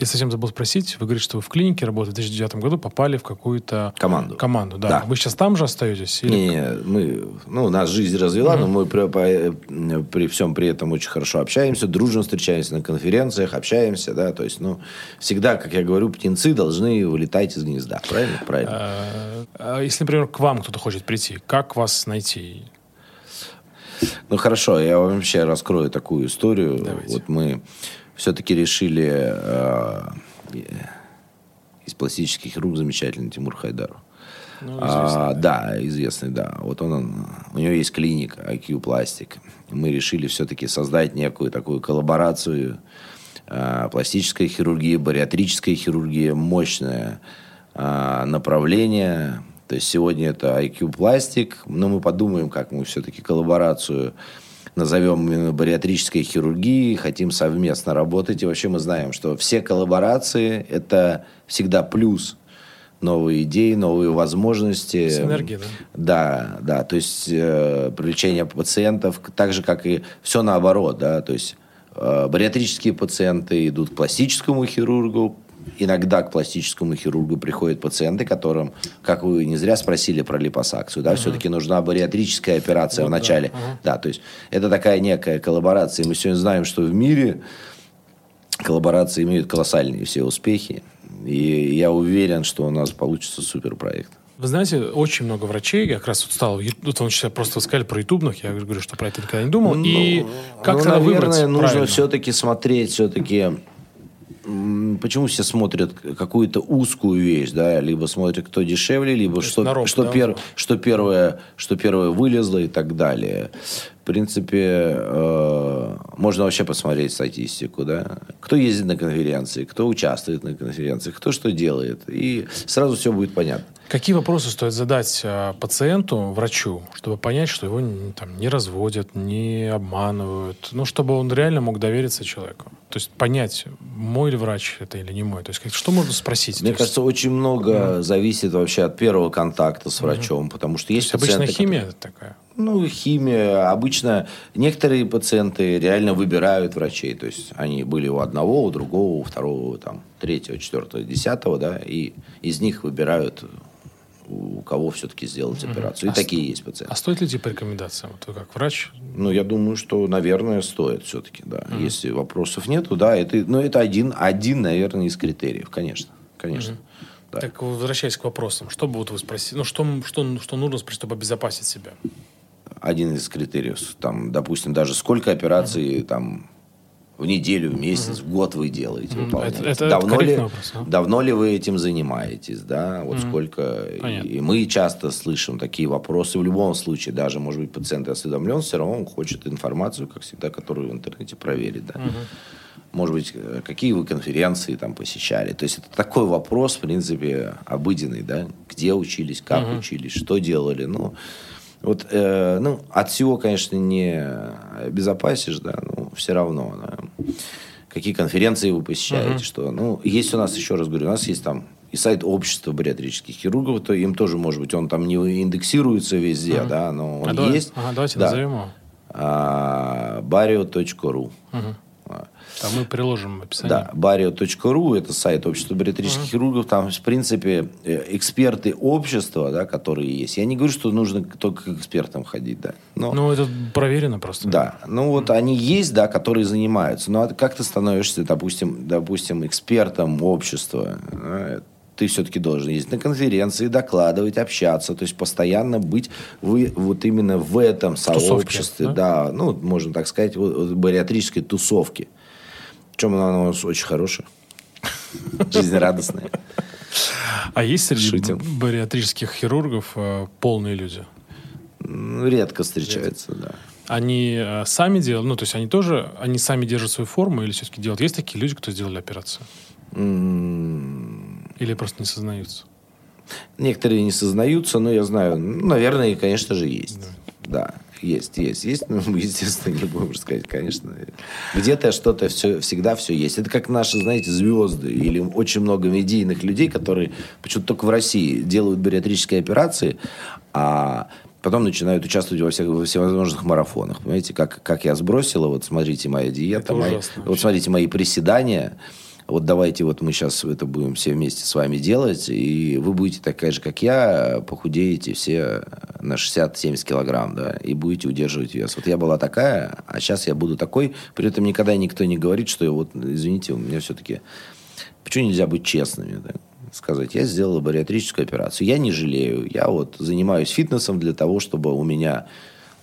Я совсем забыл спросить. Вы говорите, что вы в клинике работаете. В 2009 году попали в какую-то... Команду. Команду, да. Да. Вы сейчас там же остаетесь? Или... Не, не, мы, ну, нас жизнь развела, но мы при, по- при всем при этом очень хорошо общаемся, дружно встречаемся на конференциях, общаемся, да, то есть, ну, всегда, как я говорю, птенцы должны вылетать из гнезда, правильно? Правильно. А, а Если, например, к вам кто-то хочет прийти, как вас найти? Ну хорошо, я вообще раскрою такую историю. Давайте. Вот мы все-таки решили э, из пластических хирург замечательный Тимур Хайдаров. Ну, А, да, известный, да. Вот он, он- у него есть клиника IQ Пластик. Мы решили все-таки создать некую такую коллаборацию а, пластическая хирургия, бариатрическая хирургия, мощное а, направление. То есть сегодня это IQ Пластик, но мы подумаем, как мы все-таки коллаборацию назовем именно бариатрической хирургией, хотим совместно работать. И вообще мы знаем, что все коллаборации – это всегда плюс новые идеи, новые возможности. Синергия, да? Да, да, то есть э, привлечение пациентов, так же, как и все наоборот, да, то есть э, бариатрические пациенты идут к пластическому хирургу, иногда к пластическому хирургу приходят пациенты, которым, как вы не зря спросили про липосакцию, да, все-таки нужна бариатрическая операция в начале, да, то есть это такая некая коллаборация, мы сегодня знаем, что в мире коллаборации имеют колоссальные все успехи, и я уверен, что у нас получится супер проект. Вы знаете, очень много врачей, я как раз вот стал, вот он сейчас просто сказали про ютубных, я говорю, что про это никогда не думал. и как ну, наверное, выбрать нужно правильно? все-таки смотреть, все-таки почему все смотрят какую-то узкую вещь, да, либо смотрят, кто дешевле, либо что, народ, что, да? пер- что, первое, что первое вылезло и так далее. В принципе, э, можно вообще посмотреть статистику, да, кто ездит на конференции, кто участвует на конференциях, кто что делает, и сразу все будет понятно. Какие вопросы стоит задать э, пациенту, врачу, чтобы понять, что его там, не разводят, не обманывают, ну, чтобы он реально мог довериться человеку? То есть понять, мой ли врач это или не мой. То есть как- что можно спросить? Мне есть, кажется, очень много зависит вообще от первого контакта с врачом, потому что есть есть пациенты, химия такая. Ну, химия. Обычно некоторые пациенты реально выбирают врачей. То есть они были у одного, у другого, у второго, там, третьего, четвертого, десятого, да, и из них выбирают, у кого все-таки сделать операцию. И А такие есть пациенты. А стоит ли идти по рекомендациям? Вот как врач? Ну, я думаю, что, наверное, стоит все-таки, да. Если вопросов нету, да, это, ну, это один, один, наверное, из критериев, конечно. Конечно. Да. Так, возвращаясь к вопросам, что бы вот вы спросили? Ну, что, что, что нужно чтобы обезопасить себя? Один из критериев. Там, допустим, даже сколько операций там в неделю, в месяц, в год вы делаете, выполняете. это- это давно, ли, вопрос, а? давно ли вы этим занимаетесь, да? Вот сколько... Понятно. И мы часто слышим такие вопросы. В любом случае, даже, может быть, пациент осведомлен, все равно он хочет информацию, как всегда, которую в интернете проверить, да? Может быть, какие вы конференции там посещали. То есть это такой вопрос, в принципе, обыденный, да? Где учились, как учились, что делали. Ну, вот, э, ну, от всего, конечно, не безопасишь, да, но все равно, да. Какие конференции вы посещаете, что, ну, есть у нас, еще раз говорю, у нас есть там и сайт общества бариатрических хирургов, то им тоже, может быть, он там не индексируется везде, да, но он А давай- есть. ага, давайте Да. назовем его. А, Barrio.ru. А, мы приложим в описании. Да, barrio.ru, это сайт общества бариатрических хирургов. Там, в принципе, э, эксперты общества, да, которые есть. Я не говорю, что нужно только к экспертам ходить, да. Но, Ну, это проверено просто. да, ну вот они есть, да, которые занимаются. Но как ты становишься, допустим, допустим экспертом общества? да, ты все-таки должен ездить на конференции, докладывать, общаться, то есть постоянно быть вы, вот именно в этом сообществе, да? ну, можно так сказать, вот бариатрической тусовке. Причем она у нас очень хорошая, жизнерадостная. А есть среди Шутим. бариатрических хирургов э, полные люди? Редко встречается, да. Они э, сами делают, ну, то есть они тоже, они сами держат свою форму или все-таки делают? Есть такие люди, кто сделали операцию? Или просто не сознаются? Некоторые не сознаются, но я знаю, ну, наверное, конечно же, есть. Да, есть, есть, есть. Ну, мы, естественно, не будем сказать, конечно. Где-то что-то все, всегда все есть. Это как наши, знаете, звезды или очень много медийных людей, которые почему-то только в России делают бариатрические операции, а потом начинают участвовать во всех во всевозможных марафонах. Понимаете, как, как я сбросила, вот смотрите моя диета, мои- вот смотрите мои приседания, вот давайте вот мы сейчас это будем все вместе с вами делать, и вы будете такая же, как я, похудеете все на 60-70 килограмм, да, и будете удерживать вес. Вот я была такая, а сейчас я буду такой, при этом никогда никто не говорит, что я вот, извините, у меня все-таки... Почему нельзя быть честными, да? сказать, я сделала бариатрическую операцию. Я не жалею. Я вот занимаюсь фитнесом для того, чтобы у меня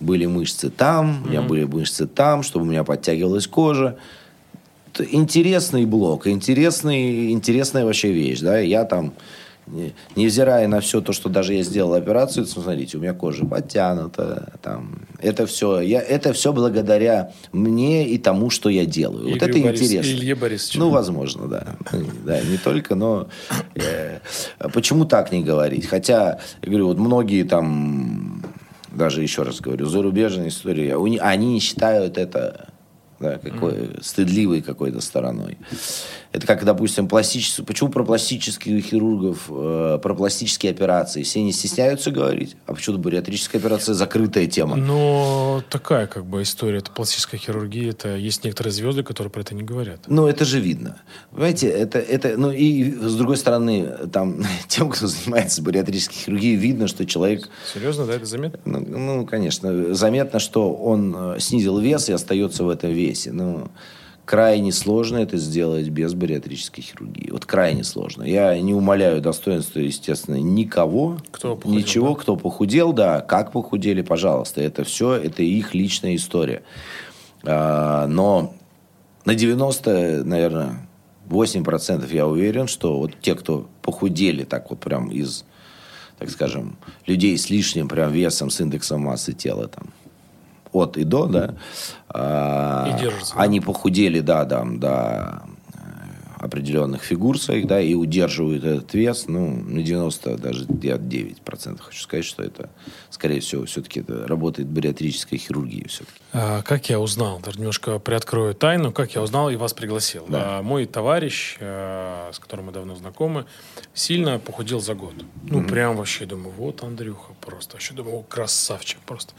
были мышцы там, mm-hmm. у меня были мышцы там, чтобы у меня подтягивалась кожа. Интересный блок, интересный, интересная вообще вещь. Да? Я там невзирая на все то, что даже я сделал операцию, смотрите, у меня кожа подтянута, там, это все, я, это все благодаря мне и тому, что я делаю. Игорь вот это Борис, интересно. Илье Борисовичу. Ну, возможно, да. Да, не только, но э, почему так не говорить? Хотя, я говорю, вот многие там, даже еще раз говорю, зарубежные истории, они не считают это да, какой, mm. стыдливой какой-то стороной. Это как, допустим, пластический... Почему про пластических хирургов, э, про пластические операции все не стесняются говорить? А почему-то бариатрическая операция закрытая тема? Но такая как бы история. Это пластическая хирургия. Это есть некоторые звезды, которые про это не говорят. Ну, это же видно. Понимаете, это... это ну, и с другой стороны, там, тем, кто занимается бариатрической хирургией, видно, что человек... Серьезно, да? Это заметно? Ну, ну конечно. Заметно, что он э, снизил вес и остается в этом весе. Ну, крайне сложно это сделать без бариатрической хирургии. Вот крайне сложно. Я не умоляю достоинства, естественно, никого. Кто похудел, ничего, да? кто похудел, да. Как похудели, пожалуйста. Это все, это их личная история. А, но на 90, наверное, 8% я уверен, что вот те, кто похудели так вот прям из, так скажем, людей с лишним прям весом, с индексом массы тела там, от и до, да. А, и держится. Они похудели, да, да, до определенных фигур своих, да, и удерживают этот вес, ну, на 90, даже 9% хочу сказать, что это, скорее всего, все-таки это работает бариатрическая хирургия все-таки. А, как я узнал, даже немножко приоткрою тайну, как я узнал и вас пригласил. Да. А, мой товарищ, а, с которым мы давно знакомы, сильно похудел за год. Ну, mm-hmm. прям вообще, думаю, вот Андрюха просто. Вообще думаю, о, красавчик просто.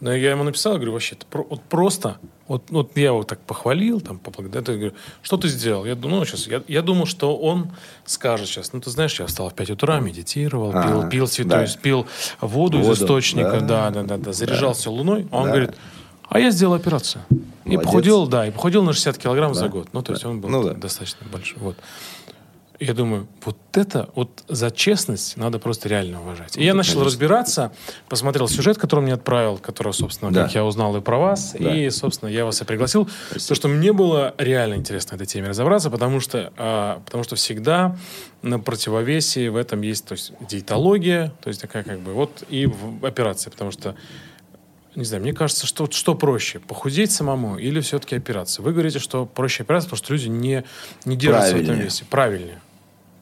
Но я ему написал, говорю, вообще, вот просто вот, вот я его так похвалил, там, поблагодарил. Я говорю, что ты сделал? Я, ну, сейчас, я, я думал, что он скажет сейчас, ну, ты знаешь, я встал в 5 утра, медитировал, а, пил, пил цветы, да. пил воду, воду из источника, да, да, да, да, заряжался да. луной. А он да. говорит, а я сделал операцию. Молодец. И похудел, да, и похудел на 60 килограмм да. за год. Ну, то есть он был ну, да. достаточно большой. Вот. Я думаю, вот это, вот за честность надо просто реально уважать. И я начал Конечно. разбираться, посмотрел сюжет, который мне отправил, который, собственно, да. как я узнал и про вас, да. и, собственно, я вас и пригласил, Спасибо. потому что мне было реально интересно этой теме разобраться, потому что, а, потому что всегда на противовесе в этом есть, то есть, диетология, то есть такая как бы, вот, и операция, потому что не знаю, мне кажется, что что проще, похудеть самому или все-таки операция? Вы говорите, что проще операция, потому что люди не, не держатся в этом весе. Правильнее.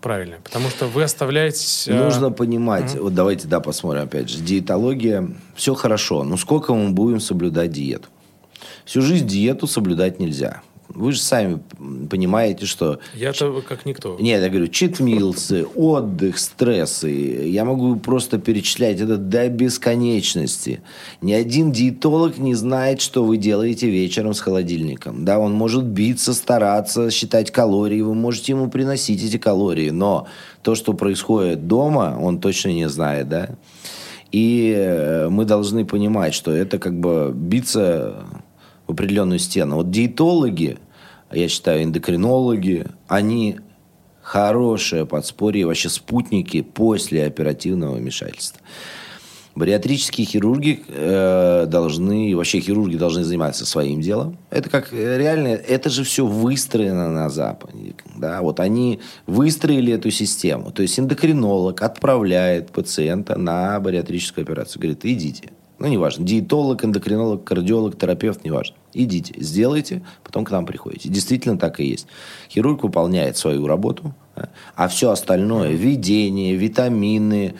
Правильно, потому что вы оставляете... Э, Нужно понимать, mm-hmm. вот давайте, да, посмотрим опять же. Диетология, все хорошо, но сколько мы будем соблюдать диету? Всю жизнь диету соблюдать нельзя. Вы же сами понимаете, что... Я-то как никто. Нет, я говорю, читмилсы, отдых, стрессы. Я могу просто перечислять это до бесконечности. Ни один диетолог не знает, что вы делаете вечером с холодильником. Да, он может биться, стараться, считать калории. Вы можете ему приносить эти калории. Но то, что происходит дома, он точно не знает, да. И э, мы должны понимать, что это как бы биться в определенную стену. Вот диетологи, я считаю, эндокринологи, они хорошее подспорье, вообще спутники после оперативного вмешательства. Бариатрические хирурги э, должны, вообще хирурги должны заниматься своим делом. Это как э, реально, это же все выстроено на Западе. Да? Вот они выстроили эту систему. То есть эндокринолог отправляет пациента на бариатрическую операцию. Говорит, идите ну, неважно, диетолог, эндокринолог, кардиолог, терапевт, неважно. Идите, сделайте, потом к нам приходите. Действительно так и есть. Хирург выполняет свою работу, а все остальное, введение, витамины,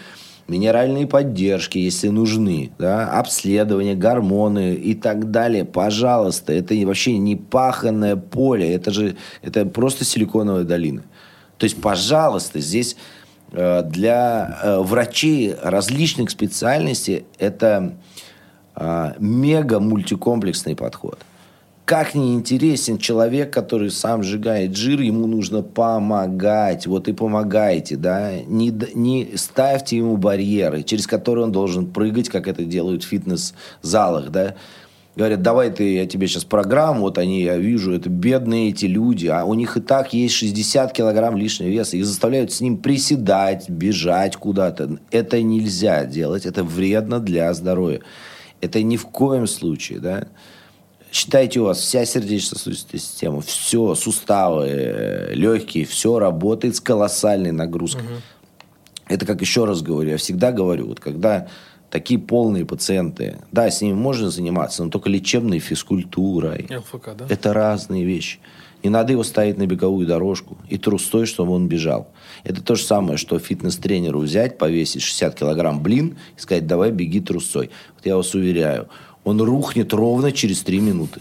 минеральные поддержки, если нужны, да, обследование, гормоны и так далее, пожалуйста, это вообще не паханное поле, это же это просто силиконовая долина. То есть, пожалуйста, здесь для э, врачей различных специальностей это э, мега мультикомплексный подход. как не интересен человек, который сам сжигает жир, ему нужно помогать. Вот и помогайте, да. Не, не ставьте ему барьеры, через которые он должен прыгать, как это делают в фитнес-залах, да. Говорят, давай ты, я тебе сейчас программу, вот они, я вижу, это бедные эти люди, а у них и так есть 60 килограмм лишнего веса, их заставляют с ним приседать, бежать куда-то. Это нельзя делать, это вредно для здоровья. Это ни в коем случае, да. Считайте, у вас вся сердечно-сосудистая система, все, суставы, э, легкие, все работает с колоссальной нагрузкой. Угу. Это как еще раз говорю, я всегда говорю, вот когда такие полные пациенты, да, с ними можно заниматься, но только лечебной физкультурой. ЛФК, да? Это разные вещи. Не надо его ставить на беговую дорожку и трустой, чтобы он бежал. Это то же самое, что фитнес-тренеру взять, повесить 60 килограмм блин и сказать, давай беги трусой. Вот я вас уверяю, он рухнет ровно через 3 минуты.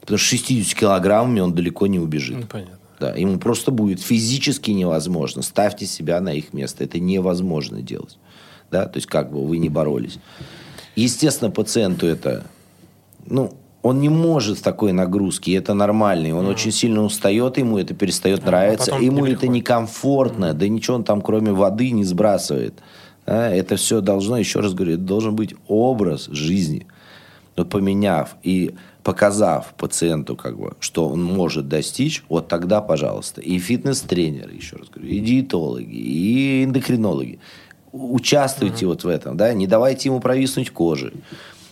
Потому что 60 килограммами он далеко не убежит. Ну, понятно. Да, ему просто будет физически невозможно. Ставьте себя на их место. Это невозможно делать. Да? То есть, как бы вы не боролись. Естественно, пациенту это... Ну, он не может в такой нагрузке, это нормально. Он mm. очень сильно устает, ему это перестает а, нравиться. Ему это некомфортно. Mm. Да ничего он там, кроме воды, не сбрасывает. А, это все должно, еще раз говорю, это должен быть образ жизни но поменяв и показав пациенту, как бы, что он может достичь, вот тогда, пожалуйста, и фитнес-тренеры, еще раз говорю, и диетологи, и эндокринологи, участвуйте mm-hmm. вот в этом, да, не давайте ему провиснуть кожи,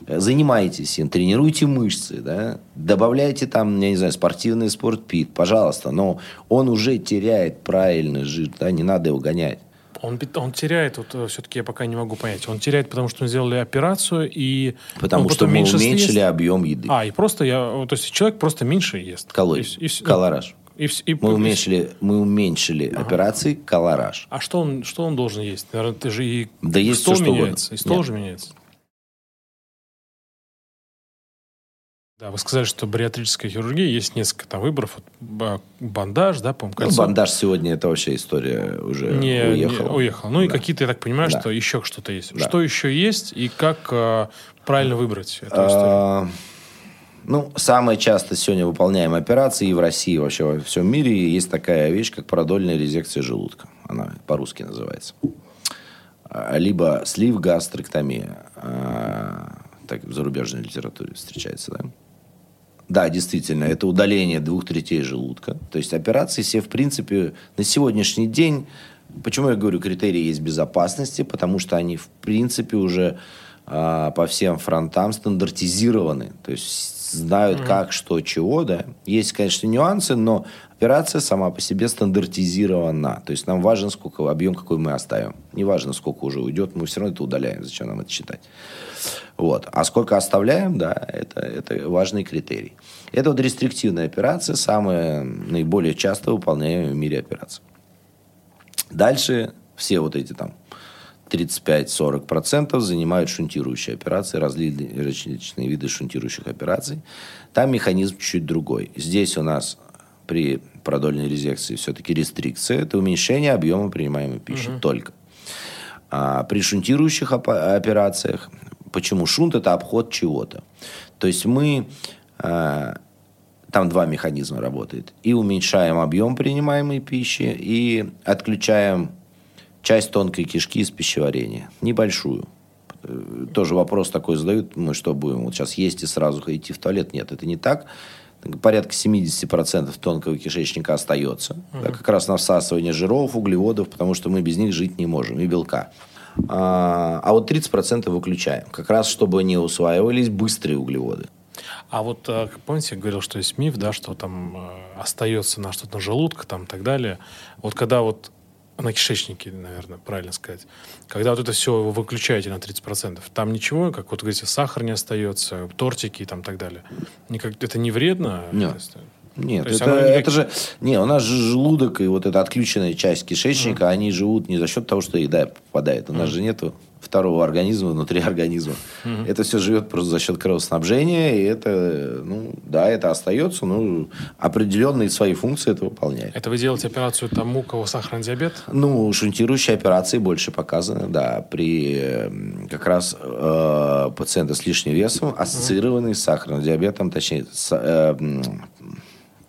занимайтесь им, тренируйте мышцы, да, добавляйте там, я не знаю, спортивный спортпит, пожалуйста, но он уже теряет правильный жир, да, не надо его гонять. Он, он теряет, вот э, все-таки я пока не могу понять. Он теряет, потому что мы сделали операцию и... Потому что мы уменьшили съест. объем еды. А, и просто я... То есть человек просто меньше ест. Калорий. И, и, Колораж. И, и, мы, уменьшили, мы уменьшили ага. операции колораж. А что он, что он должен есть? Наверное, ты же и да есть все, меняется. И стол Нет. же меняется. Да, вы сказали, что бариатрическая хирургия есть несколько там выборов. Бандаж, да, по-моему, Ну, бандаж сегодня это вообще история уже не, уехала. Не, уехала. Ну да. и какие-то, я так понимаю, да. что еще что-то есть. Да. Что еще есть и как а, правильно выбрать эту а, историю? Ну, самая часто сегодня выполняемая операция и в России, и вообще во всем мире есть такая вещь, как продольная резекция желудка. Она по-русски называется. А, либо слив гастроктомия. Так в зарубежной литературе встречается, да? Да, действительно, это удаление двух третей желудка. То есть операции все, в принципе, на сегодняшний день... Почему я говорю, критерии есть безопасности? Потому что они, в принципе, уже по всем фронтам стандартизированы. То есть знают, mm-hmm. как, что, чего, да. Есть, конечно, нюансы, но операция сама по себе стандартизирована. То есть нам важно, сколько объем какой мы оставим. Не важно, сколько уже уйдет, мы все равно это удаляем. Зачем нам это считать? Вот. А сколько оставляем, да, это, это важный критерий. Это вот рестриктивная операция, самая наиболее часто выполняемая в мире операция. Дальше все вот эти там 35-40% занимают шунтирующие операции, различные виды шунтирующих операций. Там механизм чуть-чуть другой. Здесь у нас при продольной резекции все-таки рестрикция. Это уменьшение объема принимаемой пищи угу. только. А при шунтирующих операциях Почему? Шунт – это обход чего-то. То есть мы... Э, там два механизма работает. И уменьшаем объем принимаемой пищи, и отключаем часть тонкой кишки из пищеварения. Небольшую. Э, тоже вопрос такой задают, мы что будем, вот сейчас есть и сразу идти в туалет? Нет, это не так. Порядка 70% тонкого кишечника остается. Угу. Да, как раз на всасывание жиров, углеводов, потому что мы без них жить не можем, и белка. А, а вот 30% выключаем. Как раз, чтобы не усваивались быстрые углеводы. А вот, э, помните, я говорил, что есть миф, да, что там э, остается на что-то на желудке там и так далее. Вот когда вот на кишечнике, наверное, правильно сказать. Когда вот это все вы выключаете на 30%, там ничего, как вот говорите, сахар не остается, тортики и там так далее. Никак, это не вредно? Нет. Нет, это, никак... это же... Не, у нас же желудок и вот эта отключенная часть кишечника, mm. они живут не за счет того, что еда попадает. У mm. нас же нету второго организма внутри организма. Угу. Это все живет просто за счет кровоснабжения, и это, ну, да, это остается, ну, определенные свои функции это выполняет. Это вы делаете операцию тому, у кого сахарный диабет? Ну, шунтирующие операции больше показаны, да, при как раз э, пациента с лишним весом, ассоциированный угу. с сахарным диабетом, точнее, с, э,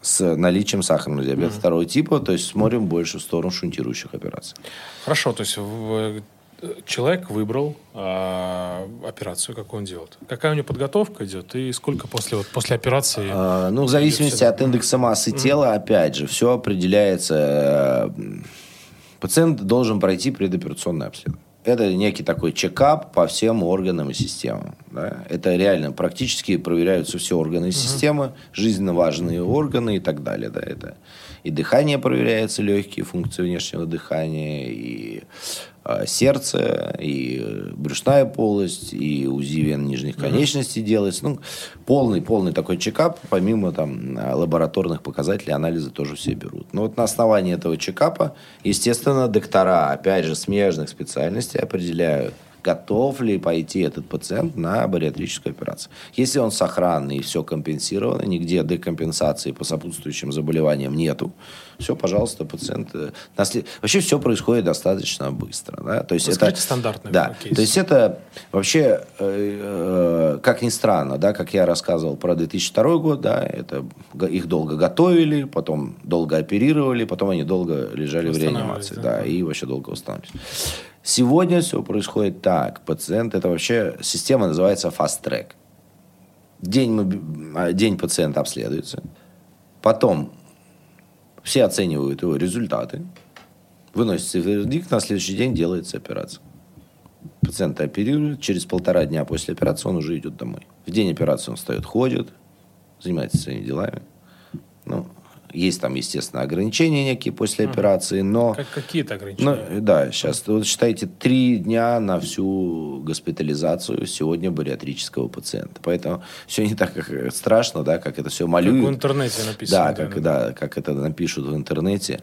с наличием сахарного диабета mm второго типа, то есть смотрим больше в сторону шунтирующих операций. Хорошо, то есть человек выбрал э, операцию, какую он делает. Какая у него подготовка идет и сколько после, вот, после операции? А, ну, в зависимости от индекса массы mm тела, опять же, все определяется. Э, пациент должен пройти предоперационное обследование это некий такой чекап по всем органам и системам. Да? Это реально практически проверяются все органы и системы, жизненно важные органы и так далее. Да? Это и дыхание проверяется, легкие функции внешнего дыхания, и сердце, и брюшная полость, и УЗИ вен нижних конечностей делается. Ну, полный, полный такой чекап, помимо там лабораторных показателей, анализы тоже все берут. Но вот на основании этого чекапа, естественно, доктора, опять же, смежных специальностей определяют, готов ли пойти этот пациент на бариатрическую операцию. Если он сохранный и все компенсировано, нигде декомпенсации по сопутствующим заболеваниям нету, все, пожалуйста, пациент... Э, наслед... Вообще все происходит достаточно быстро. Да? То есть это стандартный да, кейс. То есть это вообще, э, э, как ни странно, да, как я рассказывал про 2002 год, да, это их долго готовили, потом долго оперировали, потом они долго лежали в реанимации, да, да, и вообще долго восстанавливались. Сегодня все происходит так. Пациент, это вообще система называется fast track. День, мы, а, день пациента обследуется. Потом все оценивают его результаты. Выносится вердикт, на следующий день делается операция. Пациента оперируют, через полтора дня после операции он уже идет домой. В день операции он встает, ходит, занимается своими делами. Ну, есть там, естественно, ограничения некие после операции, но... Как, какие-то ограничения? Ну, да, сейчас, вот считайте, три дня на всю госпитализацию сегодня бариатрического пациента. Поэтому все не так как страшно, да, как это все малюют. Как в интернете написано. Да, как, да. да, как это напишут в интернете.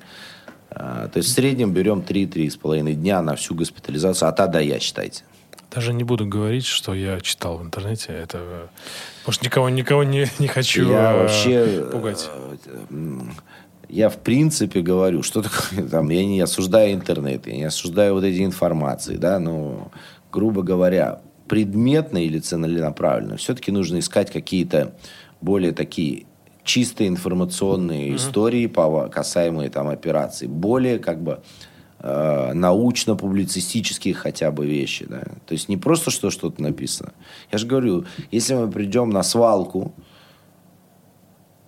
А, то есть в среднем берем 3-3,5 дня на всю госпитализацию, А до Я, считайте. Даже не буду говорить, что я читал в интернете. Это может никого никого не, не хочу я э, вообще, пугать. Э, я в принципе говорю, что такое там, я не осуждаю интернет, я не осуждаю вот эти информации, да, но грубо говоря, предметно или целенаправленно, все-таки нужно искать какие-то более такие чистые информационные mm-hmm. истории, касаемые там операций, более как бы э, научно-публицистические хотя бы вещи. Да? То есть не просто, что что-то написано. Я же говорю, если мы придем на свалку,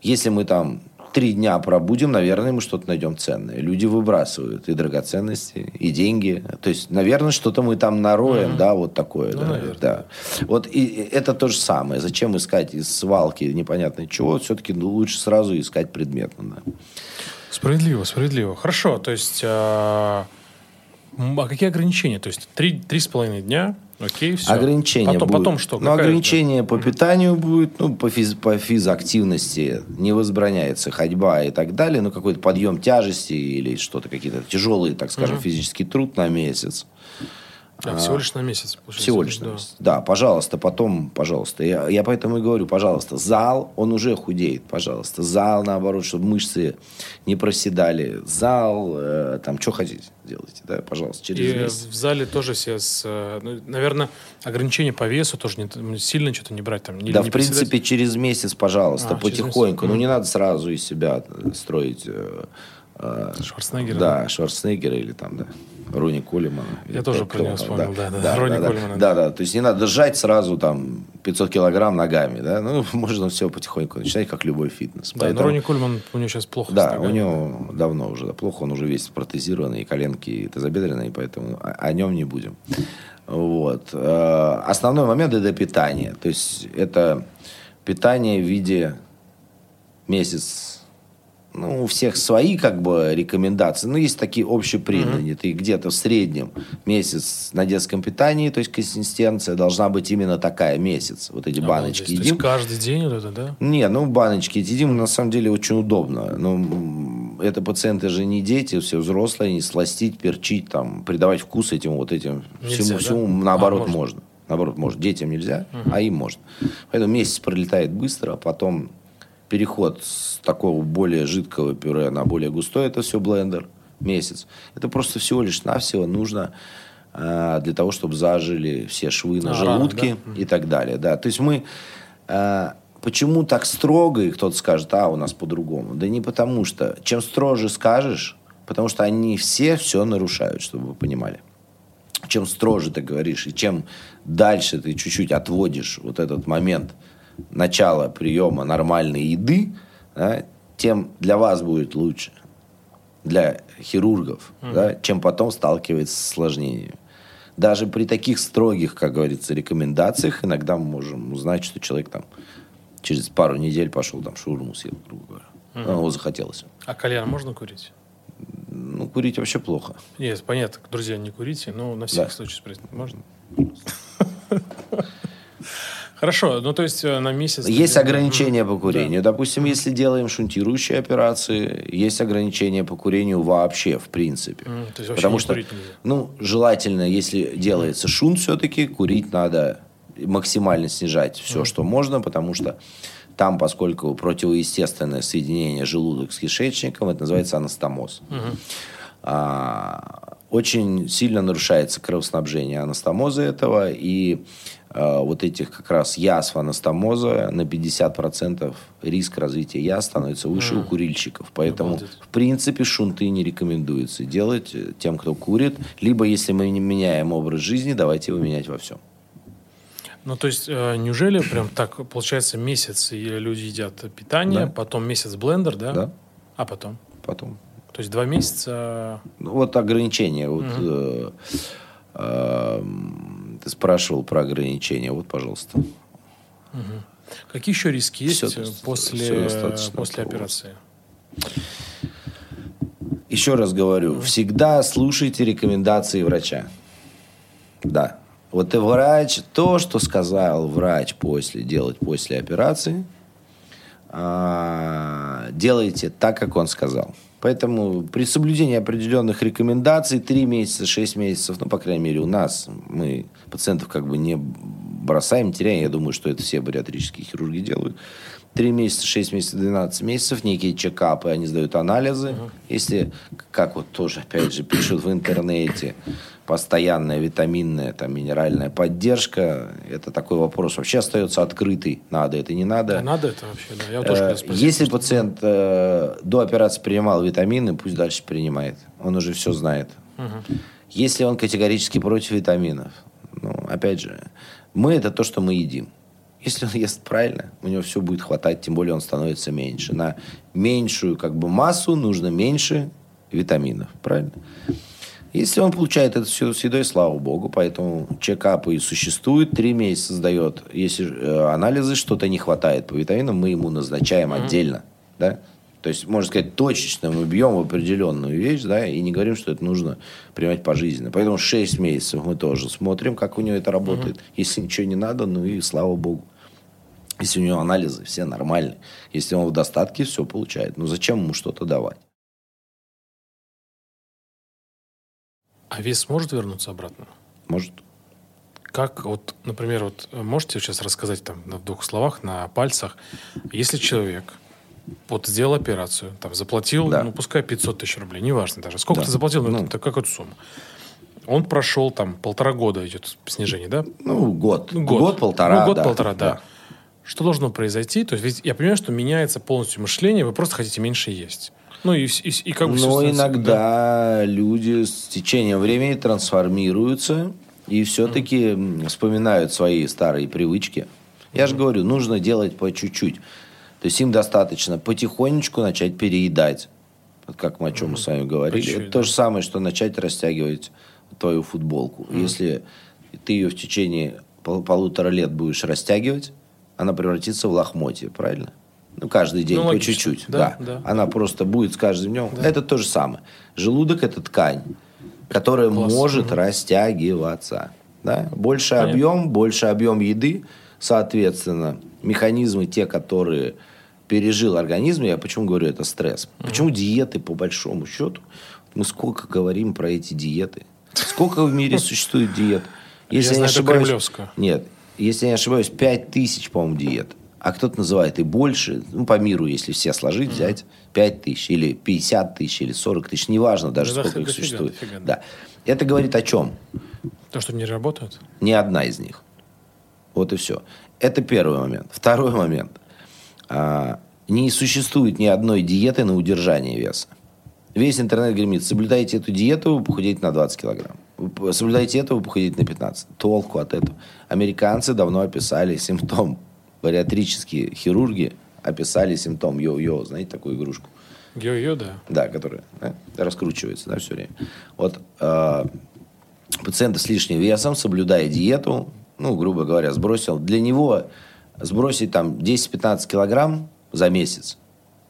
если мы там три дня пробудем, наверное, мы что-то найдем ценное. Люди выбрасывают и драгоценности, и деньги. То есть, наверное, что-то мы там нароем, mm-hmm. да, вот такое. Ну, да, да. Вот и это то же самое. Зачем искать из свалки непонятно чего? Все-таки лучше сразу искать предметно. Да. Справедливо, справедливо. Хорошо, то есть... А, а какие ограничения? То есть три, три с половиной дня, окей, все. Ограничения потом, будет. потом что? Ну, ограничения по питанию будет, ну, по, физ, по физактивности не возбраняется ходьба и так далее, ну, какой-то подъем тяжести или что-то, какие-то тяжелые, так скажем, угу. физический труд на месяц. А, всего лишь на месяц. Получается. Всего лишь на да. месяц. Да, пожалуйста, потом, пожалуйста. Я, я поэтому и говорю, пожалуйста, зал, он уже худеет, пожалуйста. Зал, наоборот, чтобы мышцы не проседали. Зал, э, там, что хотите, делайте, да, пожалуйста, через и месяц. в зале тоже все, с, э, ну, наверное, ограничения по весу тоже не, сильно что-то не брать. Там, не, да, не в принципе, приседать. через месяц, пожалуйста, а, потихоньку. Ну, не надо сразу из себя строить... Э, э Шварценеггера? Да, Шварценеггера или там, да. Рони Колемана. Я тоже про него вспомнил, да, да, да, Рони да, Колемана. Да, да, то есть не надо сжать сразу там 500 килограмм ногами, да, ну, можно все потихоньку начинать, как любой фитнес. Да, Поэтому... но Рони Кольман, у него сейчас плохо Да, у него давно уже да, плохо, он уже весь протезированный, и коленки и тазобедренные, поэтому о, о нем не будем. Вот. Э, основной момент – это питание. То есть это питание в виде месяц ну, у всех свои как бы рекомендации, но есть такие общепринятые, mm-hmm. где-то в среднем месяц на детском питании, то есть консистенция должна быть именно такая, месяц, вот эти а, баночки едим. То есть каждый день вот это, да? Не, ну баночки едим на самом деле очень удобно, ну, это пациенты же не дети, все взрослые, не сластить, перчить, там, придавать вкус этим вот этим Нельзя, всему, да? всему наоборот А, можно. можно. Наоборот, можно. Детям нельзя, а им можно. Поэтому месяц пролетает быстро, а потом переход с такого более жидкого пюре на более густое, это все блендер, месяц. Это просто всего лишь навсего нужно э, для того, чтобы зажили все швы на А, желудке и так далее. Да. То есть мы... э, почему так строго, и кто-то скажет, а, у нас по-другому. Да не потому что. Чем строже скажешь, потому что они все все нарушают, чтобы вы понимали чем строже ты говоришь, и чем дальше ты чуть-чуть отводишь вот этот момент начала приема нормальной еды, да, тем для вас будет лучше, для хирургов, да, чем потом сталкиваться с осложнениями. Даже при таких строгих, как говорится, рекомендациях иногда мы можем узнать, что человек там через пару недель пошел там шаурму съел, грубо говоря. Ну, Его захотелось. А кальян можно курить? Ну, курить вообще плохо. Нет, понятно, друзья, не курите, но на всякий Да. случай спросить. Можно? Хорошо, ну то есть э, на месяц... Есть ты- ограничения по курению. Допустим, если делаем шунтирующие операции, есть ограничения по курению вообще, в принципе. То есть вообще Потому что, ну, желательно, если делается шунт все-таки, курить надо максимально снижать все, что можно, потому что там, поскольку противоестественное соединение желудок с кишечником, это называется анастомоз. А, очень сильно нарушается кровоснабжение анастомоза этого, и вот этих как раз язв анастомоза на 50% риск развития язв становится выше у курильщиков. Поэтому, Обалдеть. в принципе, шунты не рекомендуется делать э, тем, кто курит. Либо, если мы не меняем образ жизни, давайте его менять во всем. Ну, то есть, э, неужели прям так, получается, месяц люди едят питание, Да. потом месяц блендер, да? Да. А потом? Потом. То есть, два месяца... Ну, вот ограничения. Вот, э, э, ты спрашивал про ограничения. Вот, пожалуйста. Какие еще риски есть э, доста- после, достаточно после операции? Еще раз говорю, всегда слушайте рекомендации врача. Да. Вот и врач, то, что сказал врач после, делать после операции, а, делайте так, как он сказал. Поэтому при соблюдении определенных рекомендаций 3 месяца, 6 месяцев, ну, по крайней мере, у нас, мы пациентов как бы не бросаем, теряем. Я думаю, что это все бариатрические хирурги делают. 3 месяца, 6 месяцев, 12 месяцев, некие чекапы, они сдают анализы. Если, как вот тоже, опять же, пишут в интернете, постоянная витаминная, там, минеральная поддержка, это такой вопрос вообще остается открытый. Надо это, не надо. А надо это вообще? Да, я тоже Э. Если пациент э, до операции принимал витамины, пусть дальше принимает. Он уже все знает. Если он категорически против витаминов, ну, опять же, мы это то, что мы едим. Если он ест правильно, у него все будет хватать, тем более он становится меньше. На меньшую как бы массу нужно меньше витаминов, правильно? Если он получает это все с едой, слава богу, поэтому чекапы и существуют, три месяца сдает. Если э, анализы, что-то не хватает по витаминам, мы ему назначаем отдельно, да? То есть, можно сказать, точечно мы бьем в определенную вещь, да, и не говорим, что это нужно принимать пожизненно. Поэтому 6 месяцев мы тоже смотрим, как у него это работает. Если ничего не надо, ну и слава богу. Если у него анализы все нормальные. Если он в достатке, все получает. Ну зачем ему что-то давать? А вес может вернуться обратно? Может, Как, вот, например, вот э, можете сейчас рассказать там на двух словах, на пальцах, если человек вот сделал операцию, там заплатил, Да. ну пускай 500 тысяч рублей, неважно даже, сколько Да. ты заплатил, ну, Ну. это какая-то сумма. Он прошел там полтора года идет снижение, да? ну, год. Ну, Год-полтора, Ну, год, да, полтора, да. Что должно произойти? То есть, ведь я понимаю, что меняется полностью мышление, вы просто хотите меньше есть. Ну и, и, и как бы Но становится- да. иногда люди с течением времени трансформируются и все-таки вспоминают свои старые привычки. Я же говорю, нужно делать по чуть-чуть. То есть им достаточно потихонечку начать переедать. Вот как мы о чем мы с вами говорили. чуть-чуть, Это то же самое, что начать растягивать твою футболку. Если ты ее в течение пол- полутора лет будешь растягивать, она превратится в лохмотье, правильно? Ну, каждый день Ну, по логично. чуть-чуть. Да, Да, да. Она просто будет с каждым днем. Это то же самое. Желудок – это ткань, которая Класс. может растягиваться. Да? Больше Понятно. объем, больше объем еды, соответственно, механизмы те, которые пережил организм. Я почему говорю, это стресс. Почему диеты, по большому счету, мы сколько говорим про эти диеты. Сколько в мире существует диет? Я знаю только кремлевскую. Нет, если я не ошибаюсь, 5 тысяч, по-моему, диет. А кто-то называет и больше, ну, по миру, если все сложить, взять, 5 тысяч, или 50 тысяч, или 40 тысяч, неважно даже, Да, сколько их дофига, существует. дофига, да. Да. Это говорит о чем? То, что не работают? Ни одна из них. Вот и все. Это первый момент. Второй момент. А, не существует ни одной диеты на удержание веса. Весь интернет гремит, соблюдайте эту диету, вы похудеете на 20 килограмм. Соблюдайте это, вы похудеете на 15. Толку от этого. Американцы давно описали симптом. Бариатрические хирурги описали симптом йо-йо. Знаете такую игрушку? Йо-йо, да. Да, которая да, раскручивается, да, все время. Вот э, пациента с лишним весом, соблюдая диету, ну, грубо говоря, сбросил, для него сбросить там 10-15 килограмм за месяц,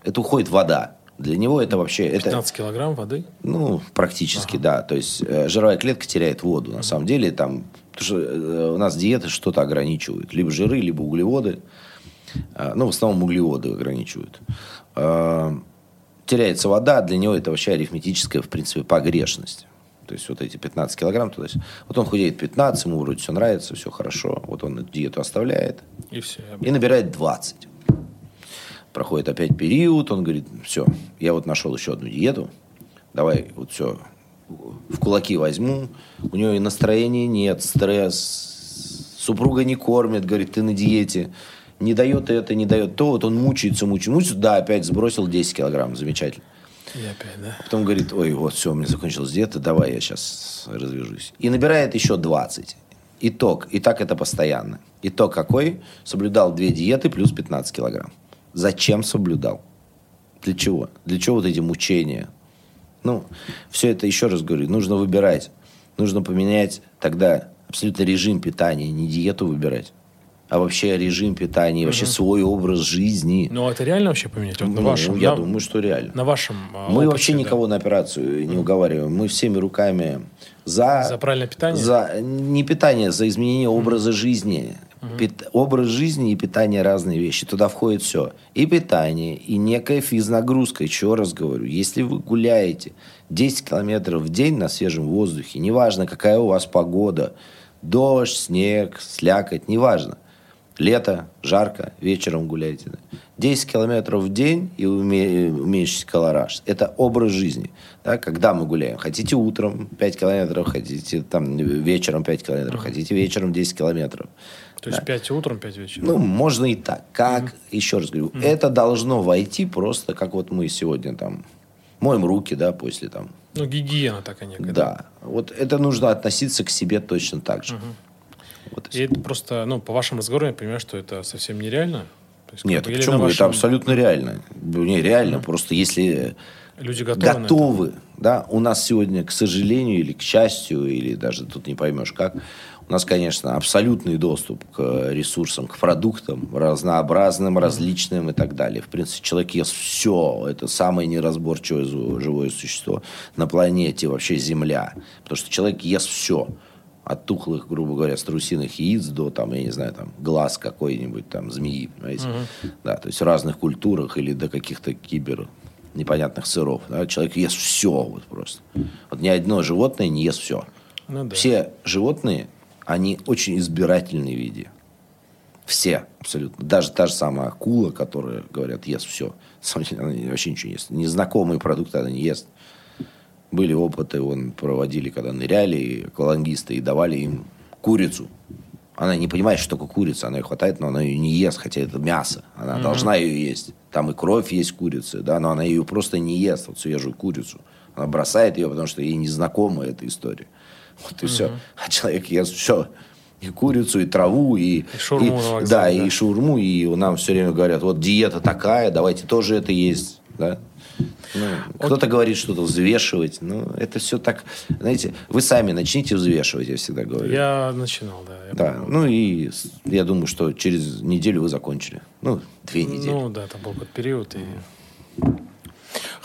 это уходит вода. Для него это вообще... Это, 15 килограмм воды? ну, практически, да. То есть э, жировая клетка теряет воду. На самом деле там... Потому что э, у нас диеты что-то ограничивают. Либо жиры, либо углеводы. Э, ну, в основном углеводы ограничивают. Э, теряется вода, для него это вообще арифметическая, в принципе, погрешность. То есть вот эти 15 килограмм туда Вот он худеет 15, ему вроде все нравится, все хорошо. Вот он эту диету оставляет И все. и набирает 20. Проходит опять период, он говорит, все, я вот нашел еще одну диету, давай вот все, в кулаки возьму. У него и настроения нет, стресс, супруга не кормит, говорит, ты на диете. Не дает это, не дает то, вот он мучается, мучается, мучается, да, опять сбросил 10 килограмм, замечательно. И опять, да? Потом говорит, ой, вот все, у меня закончилась диета, давай я сейчас развяжусь. И набирает еще 20. Итог. И так это постоянно. Итог какой? Соблюдал две диеты плюс 15 килограмм. Зачем соблюдал? Для чего? Для чего вот эти мучения? Ну, все это, еще раз говорю, нужно выбирать. Нужно поменять тогда абсолютно режим питания, не диету выбирать, а вообще режим питания, вообще свой образ жизни. Ну, это реально вообще поменять? Вот на Ну, вашем, я на- думаю, что реально. на вашем а, Мы опыте, вообще да. никого на операцию не уговариваем. Мы всеми руками за... За правильное питание? За, не питание, за изменение образа жизни. Пит- образ жизни и питание разные вещи. Туда входит все. И питание, и некая физнагрузка. Еще раз говорю, если вы гуляете 10 километров в день на свежем воздухе, неважно, какая у вас погода, дождь, снег, слякоть, неважно. Лето, жарко, вечером гуляйте. да. 10 километров в день и уме- уменьшить колораж. Это образ жизни. Да, когда мы гуляем. Хотите утром 5 километров, хотите там вечером 5 километров, хотите вечером 10 километров. То есть 5 утром, 5 вечером. Ну, можно и так. Как, еще раз говорю, это должно войти просто, как вот мы сегодня там моем руки, да, после там. Ну, гигиена такая некая. Да. Вот это нужно относиться к себе точно так же. Вот и это просто, ну, по вашему разговору я понимаю, что это совсем нереально. То есть, Нет, или почему? на Это вашем- абсолютно реально. Не, реально. Просто если Люди готовы, готовы, да, у нас сегодня, к сожалению, или к счастью, или даже тут не поймешь как, у нас, конечно, абсолютный доступ к ресурсам, к продуктам разнообразным, различным и так далее. В принципе, человек ест все. Это самое неразборчивое живое существо на планете, вообще Земля. Потому что человек ест все. От тухлых, грубо говоря, струсиных яиц до, там, я не знаю, там, глаз какой-нибудь, там, змеи, понимаете? Да, то есть в разных культурах или до каких-то кибер непонятных сыров. да, Человек ест все вот просто. Вот ни одно животное не ест все. Ну да. Все животные, они очень избирательные в виде. Все, абсолютно. Даже та же самая акула, которая, говорят, ест все. На самом деле, она вообще ничего не ест. Незнакомые продукты она не ест. Были опыты, он проводили, когда ныряли, аквалангисты, и давали им курицу. Она не понимает, что такое курица. Она ее хватает, но она ее не ест, хотя это мясо. Она должна ее есть. Там и кровь есть курицы, да, но она ее просто не ест, вот свежую курицу. Она бросает ее, потому что ей незнакома эта история. Вот и все. А человек ест все. И курицу, и траву, и... и- на вокзале, Да, да. и шаурму, и нам все время говорят, вот диета такая, давайте тоже это есть, да. Ну, кто-то говорит что-то взвешивать. Ну, это все так... Знаете, вы сами начните взвешивать, я всегда говорю. Я начинал, да. я Да, помню. ну и я думаю, что через неделю вы закончили. Ну, две недели. Ну да, там был какой-то период. И...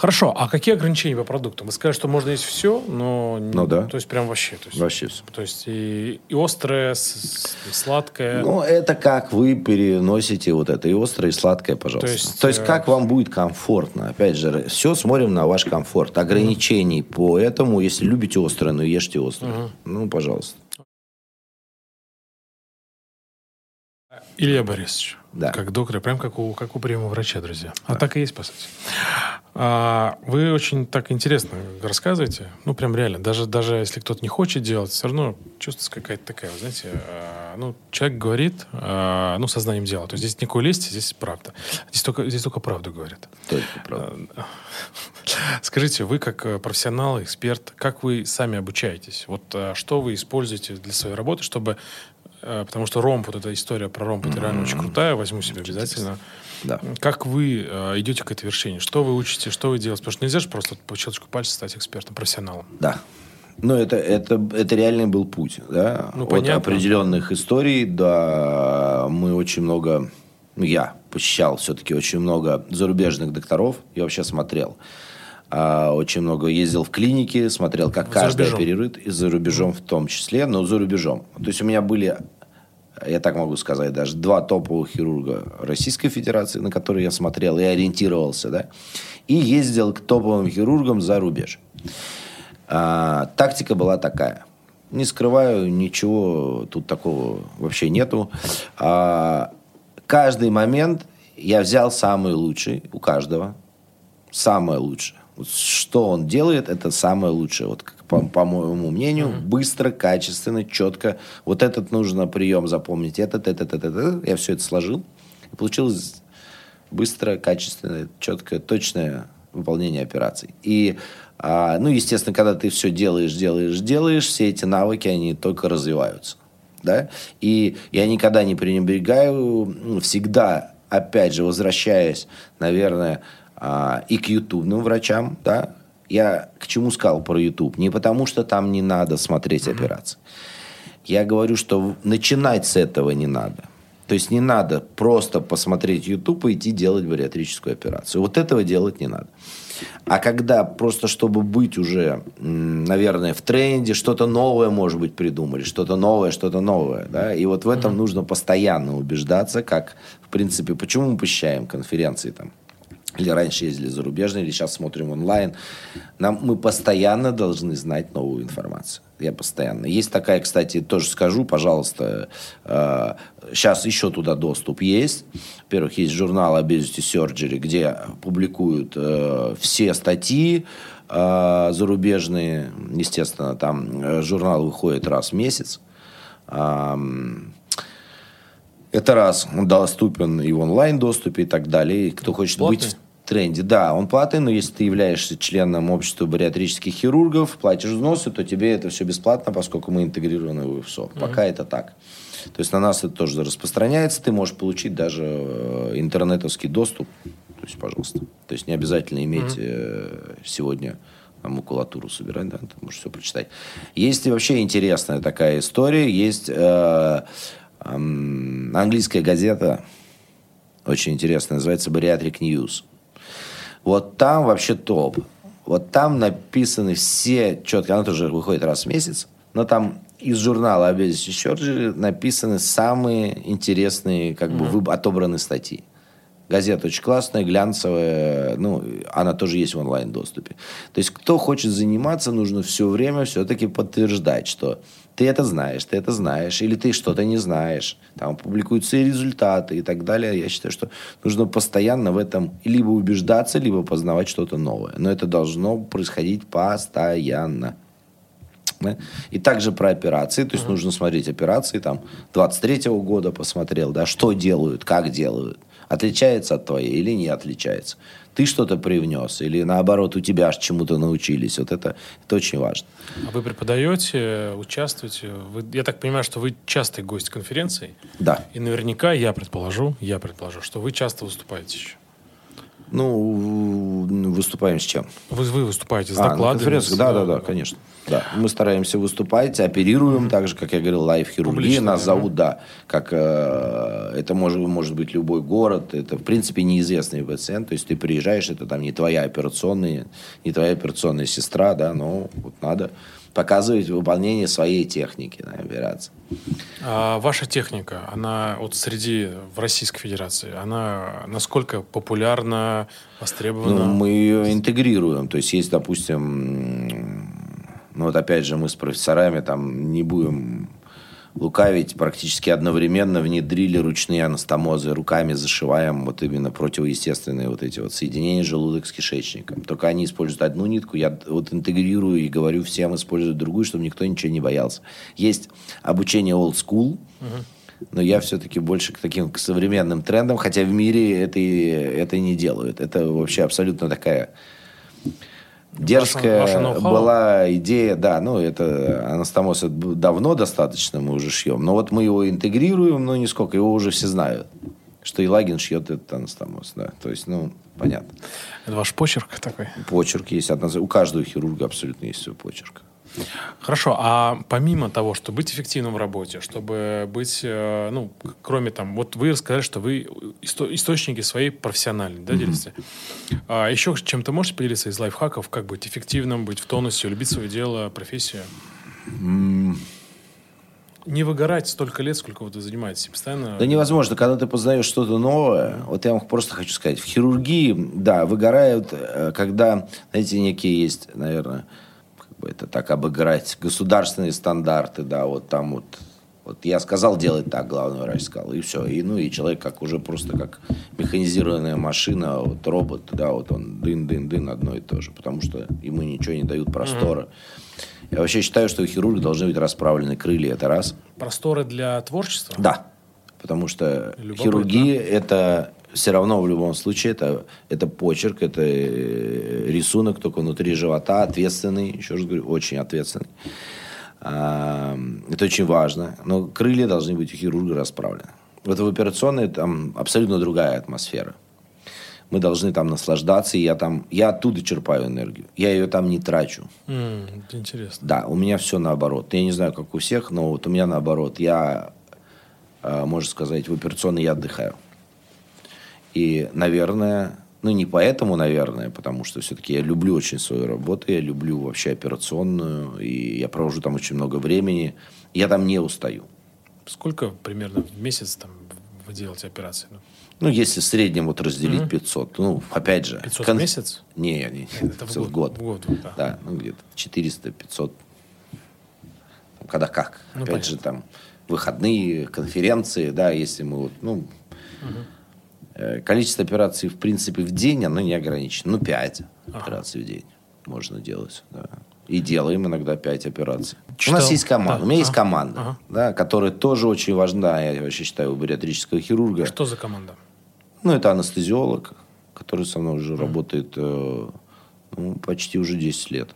Хорошо, а какие ограничения по продуктам? Вы сказали, что можно есть все, но... Ну да. То есть прям вообще. То есть, Вообще все. То есть и, и острое, с- с- сладкое. Ну, это как вы переносите вот это и острое, и сладкое, пожалуйста. То То есть, есть, э, как вам будет комфортно. Опять же, все смотрим на ваш комфорт. Ограничений по этому, если любите острое, ну ешьте острое. Ну, пожалуйста. Илья Борисович, Да. как доктор, прям как у, как у приема врача, друзья. А так и есть, по сути. А, вы очень так интересно рассказываете. Ну, прям реально. Даже, даже если кто-то не хочет делать, все равно чувствуется какая-то такая, вы знаете, а, ну, человек говорит, а, ну, сознанием дела. То есть здесь никакой лести, здесь правда. Здесь только, здесь только правду говорят. Только правда. Скажите, вы как э, профессионал, эксперт, как вы сами обучаетесь? Вот э, что вы используете для своей работы, чтобы... э, Потому что ромб, вот эта история про ромб, это реально очень крутая, возьму себе обязательно. Да. Как вы э, идете к этой вершине? Что вы учите, что вы делаете? Потому что нельзя же просто по щелчку пальца стать экспертом, профессионалом. Да. Ну, это, это, это реальный был путь, да. Ну, От понятно. определенных историй, да, мы очень много, я посещал все-таки очень много зарубежных докторов, я вообще смотрел. А, очень много ездил в клиники, смотрел, как За каждый рубежом. оперирует, и за рубежом в том числе, но за рубежом. То есть у меня были, я так могу сказать, даже два топовых хирурга Российской Федерации, на которые я смотрел и ориентировался, да, и ездил к топовым хирургам за рубеж. А, тактика была такая. Не скрываю, ничего тут такого вообще нету. А, каждый момент я взял самый лучший у каждого. Самое лучшее. Вот что он делает, это самое лучшее. Вот как по, по моему мнению, быстро, качественно, четко. Вот этот нужно прием запомнить, этот, этот, этот, этот. Я все это сложил. И получилось быстро, качественно, четкое, точное выполнение операций. И, а, ну, естественно, когда ты все делаешь, делаешь, делаешь, все эти навыки, они только развиваются. Да? И я никогда не пренебрегаю, всегда, опять же, возвращаясь, наверное, а, и к ютубным врачам, да, я к чему сказал про YouTube? Не потому, что там не надо смотреть операции. Я говорю, что начинать с этого не надо. То есть не надо просто посмотреть YouTube и идти делать бариатрическую операцию. Вот этого делать не надо. А когда просто, чтобы быть уже, наверное, в тренде, что-то новое, может быть, придумали, что-то новое, что-то новое, да, и вот в этом нужно постоянно убеждаться, как, в принципе, почему мы посещаем конференции там, или раньше ездили зарубежные, или сейчас смотрим онлайн. Нам, мы постоянно должны знать новую информацию. Я постоянно. Есть такая, кстати, тоже скажу, пожалуйста, э, сейчас еще туда доступ есть. Во-первых, есть журнал Obesity Surgery, где публикуют э, все статьи э, зарубежные. Естественно, там э, журнал выходит раз в месяц. Ам, это раз, он доступен и в онлайн-доступе и так далее. И кто хочет Платный? быть тренде, да, он платный, но если ты являешься членом общества бариатрических хирургов, платишь взносы, то тебе это все бесплатно, поскольку мы интегрированы в УФСО. Пока это так. То есть на нас это тоже распространяется, ты можешь получить даже э, интернетовский доступ. То есть, пожалуйста. То есть не обязательно иметь э, сегодня макулатуру собирать, да, ты можешь все прочитать. Есть вообще интересная такая история. Есть э, эм, английская газета, очень интересная, называется Bariatric News. Вот там вообще топ. Вот там написаны все четко, она тоже выходит раз в месяц, но там из журнала Obesity Surgery написаны самые интересные, как бы, выб- отобраны статьи. Газета очень классная, глянцевая, ну, она тоже есть в онлайн-доступе. То есть, кто хочет заниматься, нужно все время все-таки подтверждать, что ты это знаешь, ты это знаешь, или ты что-то не знаешь. Там публикуются и результаты и так далее. Я считаю, что нужно постоянно в этом либо убеждаться, либо познавать что-то новое. Но это должно происходить постоянно. Да? И также про операции. То есть нужно смотреть операции. Там 23-го года посмотрел, да, что делают, как делают. Отличается от твоей или не отличается. Ты что-то привнес, или наоборот, у тебя аж чему-то научились. Вот это, это очень важно. А вы преподаете, участвуете? Вы, я так понимаю, что вы частый гость конференций. Да. И наверняка, я предположу, я предположу, что вы часто выступаете еще. Ну, выступаем с чем? Вы, вы выступаете с А, докладами? с- да, да, да, конечно. Да. Мы стараемся выступать, оперируем, так же, как я говорил, лайф-хирургия. Нас да. зовут, да, как э, это может, может быть любой город. Это, в принципе, неизвестный пациент. То есть ты приезжаешь, это там не твоя операционная, не твоя операционная сестра, да, но вот надо показывать выполнение своей техники на операции. А ваша техника, она вот среди в Российской Федерации, она насколько популярна, востребована? Ну, мы ее интегрируем. То есть есть, допустим, ну вот опять же мы с профессорами там не будем лукавить, практически одновременно внедрили ручные анастомозы, руками зашиваем вот именно противоестественные вот эти вот соединения желудок с кишечником. Только они используют одну нитку, я вот интегрирую и говорю всем использовать другую, чтобы никто ничего не боялся. Есть обучение old school, но я все-таки больше к таким к современным трендам, хотя в мире это, это не делают. Это вообще абсолютно такая дерзкая ноу-хау? была идея, да, ну это анастомоз давно достаточно, мы уже шьем, но вот мы его интегрируем, но нисколько, его уже все знают, что Елагин шьет этот анастомоз, да, то есть, ну, понятно. Это ваш почерк такой? Почерк есть, у каждого хирурга абсолютно есть свой почерк. Хорошо, а помимо того, чтобы быть эффективным в работе, чтобы быть, э, ну, кроме там, вот вы рассказали, что вы исто- источники своей профессиональной, да, делитесь? А еще чем-то можете поделиться из лайфхаков, как быть эффективным, быть в тонусе, любить свое дело, профессию? Не выгорать столько лет, сколько вот вы занимаетесь, постоянно... Да невозможно, когда ты познаешь что-то новое, вот я вам просто хочу сказать, в хирургии, да, выгорают, э, когда, знаете, некие есть, наверное, бы это так обыграть, государственные стандарты, да, вот там вот, вот я сказал делать так, главный врач сказал, и все, и ну и человек как уже просто как механизированная машина, вот робот, да, вот он дын-дын-дын одно и то же, потому что ему ничего не дают простора. Я вообще считаю, что у хирурга должны быть расправлены крылья, это раз. Просторы для творчества? Да, потому что Любопытно. хирургия это все равно в любом случае это, это почерк, это э, рисунок только внутри живота, ответственный, еще раз говорю, очень ответственный. Это очень важно. Но крылья должны быть у хирурга расправлены. Вот в операционной там абсолютно другая атмосфера. Мы должны там наслаждаться, и я там, я оттуда черпаю энергию. Я ее там не трачу. М, это интересно. Да, у меня все наоборот. Я не знаю, как у всех, но вот у меня наоборот. Я, э, можно сказать, в операционной я отдыхаю. И, наверное, ну не поэтому, наверное, потому что все-таки я люблю очень свою работу, я люблю вообще операционную, и я провожу там очень много времени. Я там не устаю. Сколько примерно в месяц там вы делаете операции? Ну, Ну, если в среднем вот разделить 500, ну, опять же... 500 кон- в месяц? Не, не, Это в год. В год, вот, да. Да, ну где-то 400, 500. Там, Когда как. Ну, опять же, там выходные, конференции, да, если мы вот, ну... э, Количество операций, в принципе, в день, оно не ограничено. Ну, 5 операций в день можно делать, да. И делаем иногда 5 операций. У Читал- нас есть команда. да, У меня есть ага, команда, ага. да, которая тоже очень важна, я вообще считаю, у бариатрического хирурга. Что за команда? Ну, это анестезиолог, который со мной уже работает э, ну, почти уже 10 лет.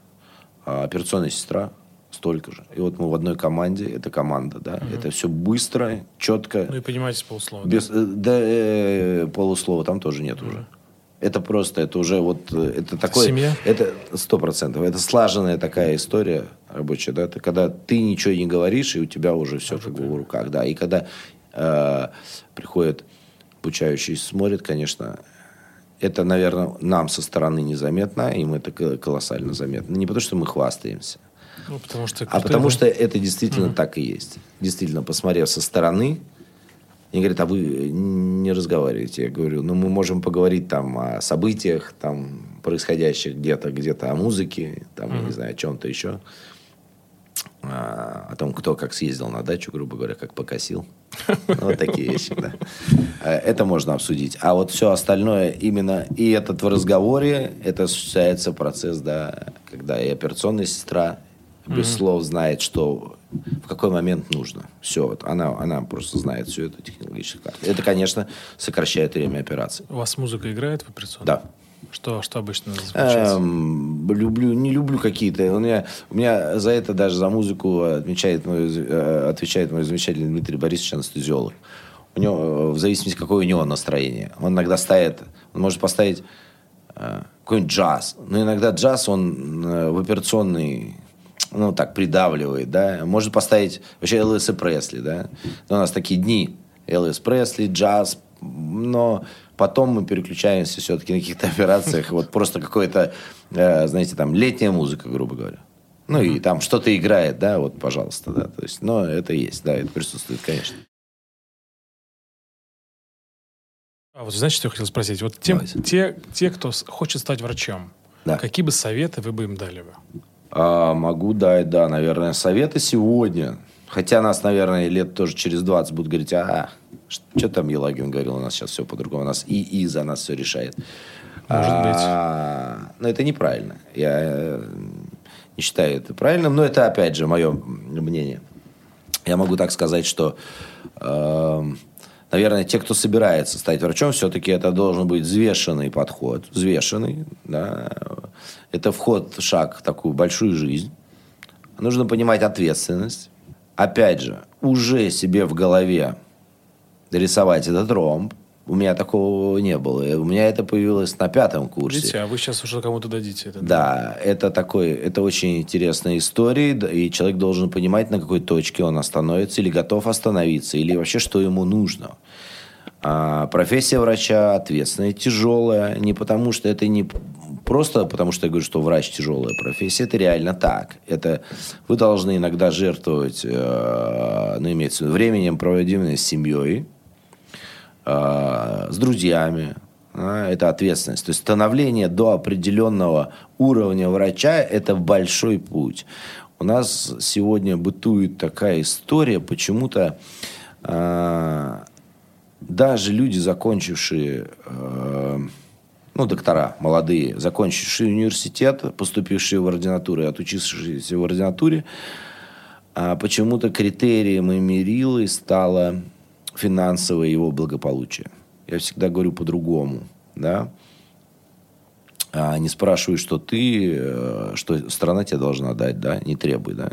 А операционная сестра столько же. И вот мы в одной команде, это команда, да. Это все быстро, четко, Ну и понимаете полуслова. да? без э, да, э, полуслова там тоже нет уже. Это просто, это уже вот, э, это такое... семья? Это сто процентов. Это слаженная такая история рабочая, да. Это когда ты ничего не говоришь, и у тебя уже все как бы в руках, да. И когда э, приходит обучающий смотрит, конечно, это, наверное, нам со стороны незаметно, им это ко- колоссально заметно. Не потому, что мы хвастаемся, Ну, потому что... а потому да? что это действительно так и есть. Действительно, посмотрев со стороны, они говорят, а вы не разговариваете. Я говорю, ну, мы можем поговорить там о событиях, там, происходящих где-то, где-то о музыке, там, я не знаю, о чем-то еще. А, о том, кто как съездил на дачу, грубо говоря, как покосил. Вот такие вещи, да. А, Это можно обсудить. А вот все остальное именно и этот в разговоре, это осуществляется процесс, да, когда и операционная сестра без слов знает, что в какой момент нужно. Все, вот она, она просто знает всю эту технологическую карту. Это, конечно, сокращает время операции. У вас музыка играет в операционной? Да. Что, что обычно звучит? Эм, люблю, не люблю какие-то. У меня, у меня за это даже за музыку отмечает мой, э, отвечает мой замечательный Дмитрий Борисович, анестезиолог. У него, э, в зависимости, какое у него настроение. Он иногда ставит, он может поставить э, какой-нибудь джаз. Но иногда джаз, он э, в операционный ну, так, придавливает, да. Можно поставить вообще Элвиса Пресли, да. Но у нас такие дни. Элвис Пресли, джаз, но потом мы переключаемся все-таки на каких-то операциях. Вот просто какой-то, э, знаете, там, летняя музыка, грубо говоря. Ну, и там что-то играет, да, вот, пожалуйста, да. То есть, но это есть, да, это присутствует, конечно. А вот знаете, что я хотел спросить? Вот тем, те, те, кто хочет стать врачом, да. какие бы советы вы бы им дали бы? А, могу дать, да, наверное, советы сегодня. Хотя нас, наверное, лет тоже через 20 будут говорить, ага, что там Елагин говорил, у нас сейчас все по-другому, у нас ИИ за нас все решает. Может а, быть. Но это неправильно. Я э, не считаю это правильным, но это, опять же, мое мнение. Я могу так сказать, что э, наверное, те, кто собирается стать врачом, все-таки это должен быть взвешенный подход. Взвешенный, да. Это вход, шаг в такую большую жизнь. Нужно понимать ответственность. Опять же, уже себе в голове рисовать этот ромб – у меня такого не было. У меня это появилось на пятом курсе. Видите, а вы сейчас уже кому-то дадите это. Да, это такой, это очень интересная история, и человек должен понимать, на какой точке он остановится, или готов остановиться, или вообще, что ему нужно. А профессия врача ответственная, тяжелая, не потому что это не просто потому, что я говорю, что врач тяжелая профессия, это реально так. Это вы должны иногда жертвовать, э, ну, имеется в виду, временем, проводимым с семьей, э, с друзьями. А, это ответственность. То есть становление до определенного уровня врача – это большой путь. У нас сегодня бытует такая история, почему-то э, даже люди, закончившие, э, ну, доктора молодые, закончившие университет, поступившие в ординатуру и отучившиеся в ординатуре, почему-то критерием и мерилой стало финансовое его благополучие. Я всегда говорю по-другому, да. А не спрашивай, что ты, э, что страна тебе должна дать, да, не требуй, да.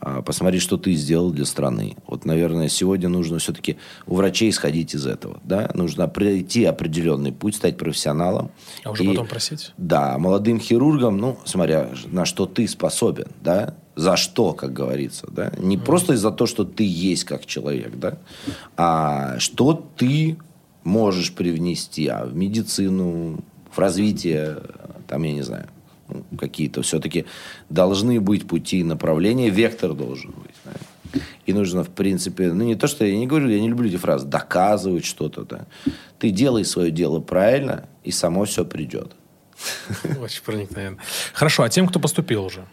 А посмотри, что ты сделал для страны. Вот, наверное, сегодня нужно все-таки у врачей исходить из этого, да. Нужно пройти определенный путь, стать профессионалом. А уже и, потом просить? Да, молодым хирургам, ну, смотря на что ты способен, да за что, как говорится, да? Не mm. просто из-за того, что ты есть как человек, да, а что ты можешь привнести а в медицину, в развитие, там, я не знаю, какие-то все-таки должны быть пути направления, вектор должен быть. Да? И нужно, в принципе, ну не то, что я не говорю, я не люблю эти фразы, доказывать что-то, да. Ты делай свое дело правильно, и само все придет. Очень проникновенно. Хорошо, а тем, кто поступил уже?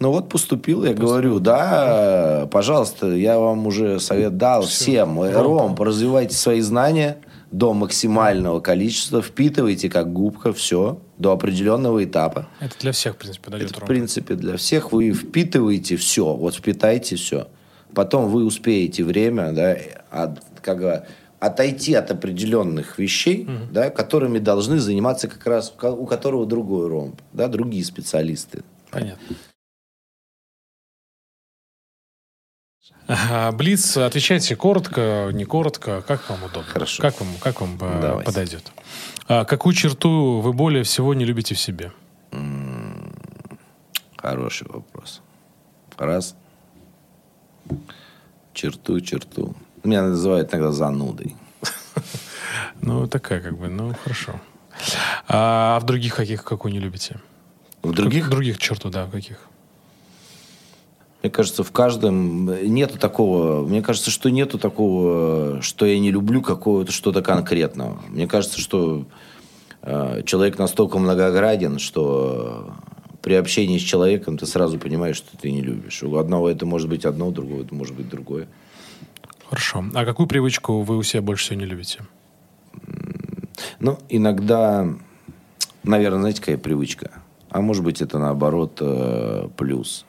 Ну вот поступил, я поступил. говорю, да, пожалуйста, я вам уже совет дал Все. всем. Ром, Ром, поразвивайте свои знания до максимального количества, впитывайте как губка все до определенного этапа. Это для всех, в принципе, дает Это, Ром. в принципе, для всех. Вы впитываете все, вот впитайте все. Потом вы успеете время, да, от, как бы, отойти от определенных вещей, угу. да, которыми должны заниматься как раз у которого другой ромб, да, другие специалисты. Понятно. Блиц, отвечайте коротко, не коротко, как вам удобно. Хорошо. Как вам, как вам э, Давайте. подойдет? А какую черту вы более всего не любите в себе? Хороший вопрос. Раз. Черту, черту. Меня называют иногда занудой. Ну, такая как бы, ну, хорошо. А в других каких, какую не любите? В других? Других черту, да, каких? Мне кажется, в каждом нету такого. Мне кажется, что нету такого, что я не люблю какого-то что-то конкретного. Мне кажется, что э, человек настолько многограден, что при общении с человеком ты сразу понимаешь, что ты не любишь. У одного это может быть одно, у другого это может быть другое. Хорошо. А какую привычку вы у себя больше всего не любите? Ну, иногда, наверное, знаете, какая привычка? А может быть, это наоборот э, плюс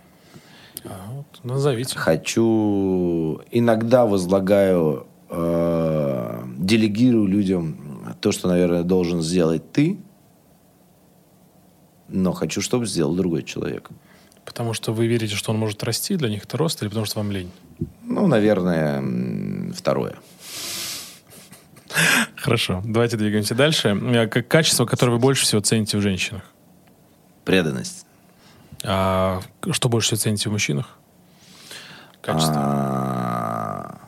назовите. Хочу... Иногда возлагаю, э, делегирую людям то, что, наверное, должен сделать ты, но хочу, чтобы сделал другой человек. Потому что вы верите, что он может расти, для них это рост, или потому что вам лень? Ну, наверное, второе. Хорошо, давайте двигаемся дальше. Э, как качество, которое вы больше всего цените в женщинах? Преданность. А что больше всего цените в мужчинах? Качество. А,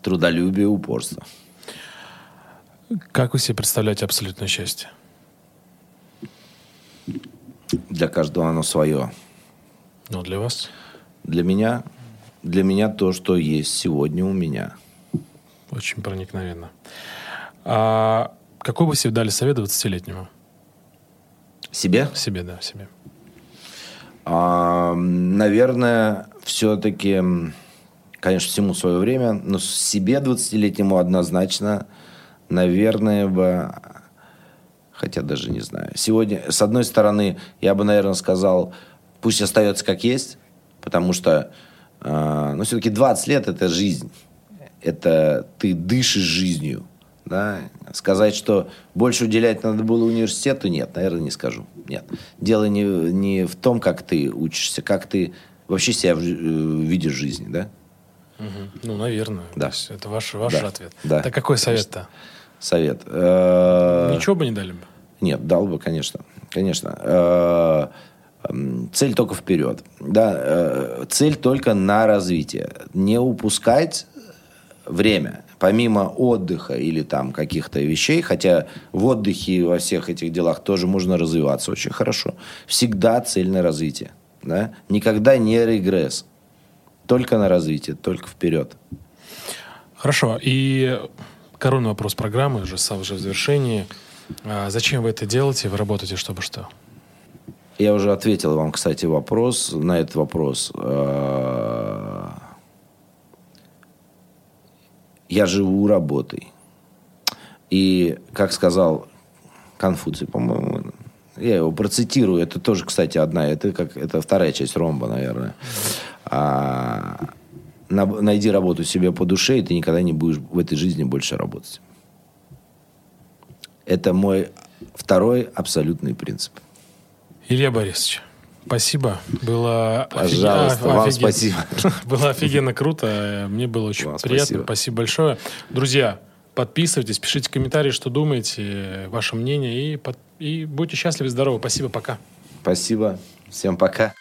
Трудолюбие, упорство. Как вы себе представляете абсолютное счастье? Для каждого оно свое. Ну, для вас? Для меня, для меня то, что есть сегодня у меня. Очень проникновенно. А какой бы себе дали совет 20-летнему? Себе? Себе, да, себе. А, наверное, все-таки, конечно, всему свое время, но себе 20-летнему однозначно, наверное, бы, хотя даже не знаю. Сегодня, с одной стороны, я бы, наверное, сказал, пусть остается как есть, потому что, э, ну, все-таки 20 лет – это жизнь. Это ты дышишь жизнью. Да? Сказать, что больше уделять надо было университету, нет, наверное, не скажу. Нет. Дело не, не в том, как ты учишься, как ты вообще себя в, э, видишь в жизни, да? Угу. Ну, наверное. Да. Это ваш, ваш Да. ответ. Да. Так какой совет-то? Совет. Э, Ничего бы не дали бы. Нет, дал бы, конечно. Конечно. Э, Цель только вперед. Да, цель только на развитие. Не упускать время. Помимо отдыха или там каких-то вещей, хотя в отдыхе и во всех этих делах тоже можно развиваться очень хорошо. Всегда цель на развитие. Да? Никогда не регресс. Только на развитие, только вперед. Хорошо. И коронный вопрос программы, уже, сам уже в завершении. А зачем вы это делаете? Вы работаете, чтобы что? Я уже ответил вам, кстати, вопрос на этот вопрос. Я живу работой. И, как сказал Конфуций, по-моему, я его процитирую, это тоже, кстати, одна, это как это вторая часть ромба, наверное. А, на- найди работу себе по душе, и ты никогда не будешь в этой жизни больше работать. Это мой второй абсолютный принцип. Илья Борисович, спасибо. Было Пожалуйста, офи- вам офигенно. спасибо. Было офигенно круто. Мне было очень Вам приятно. спасибо. Спасибо большое. Друзья, подписывайтесь, пишите комментарии, что думаете, ваше мнение. И, под- и будьте счастливы, здоровы. Спасибо, пока. Спасибо. Всем пока.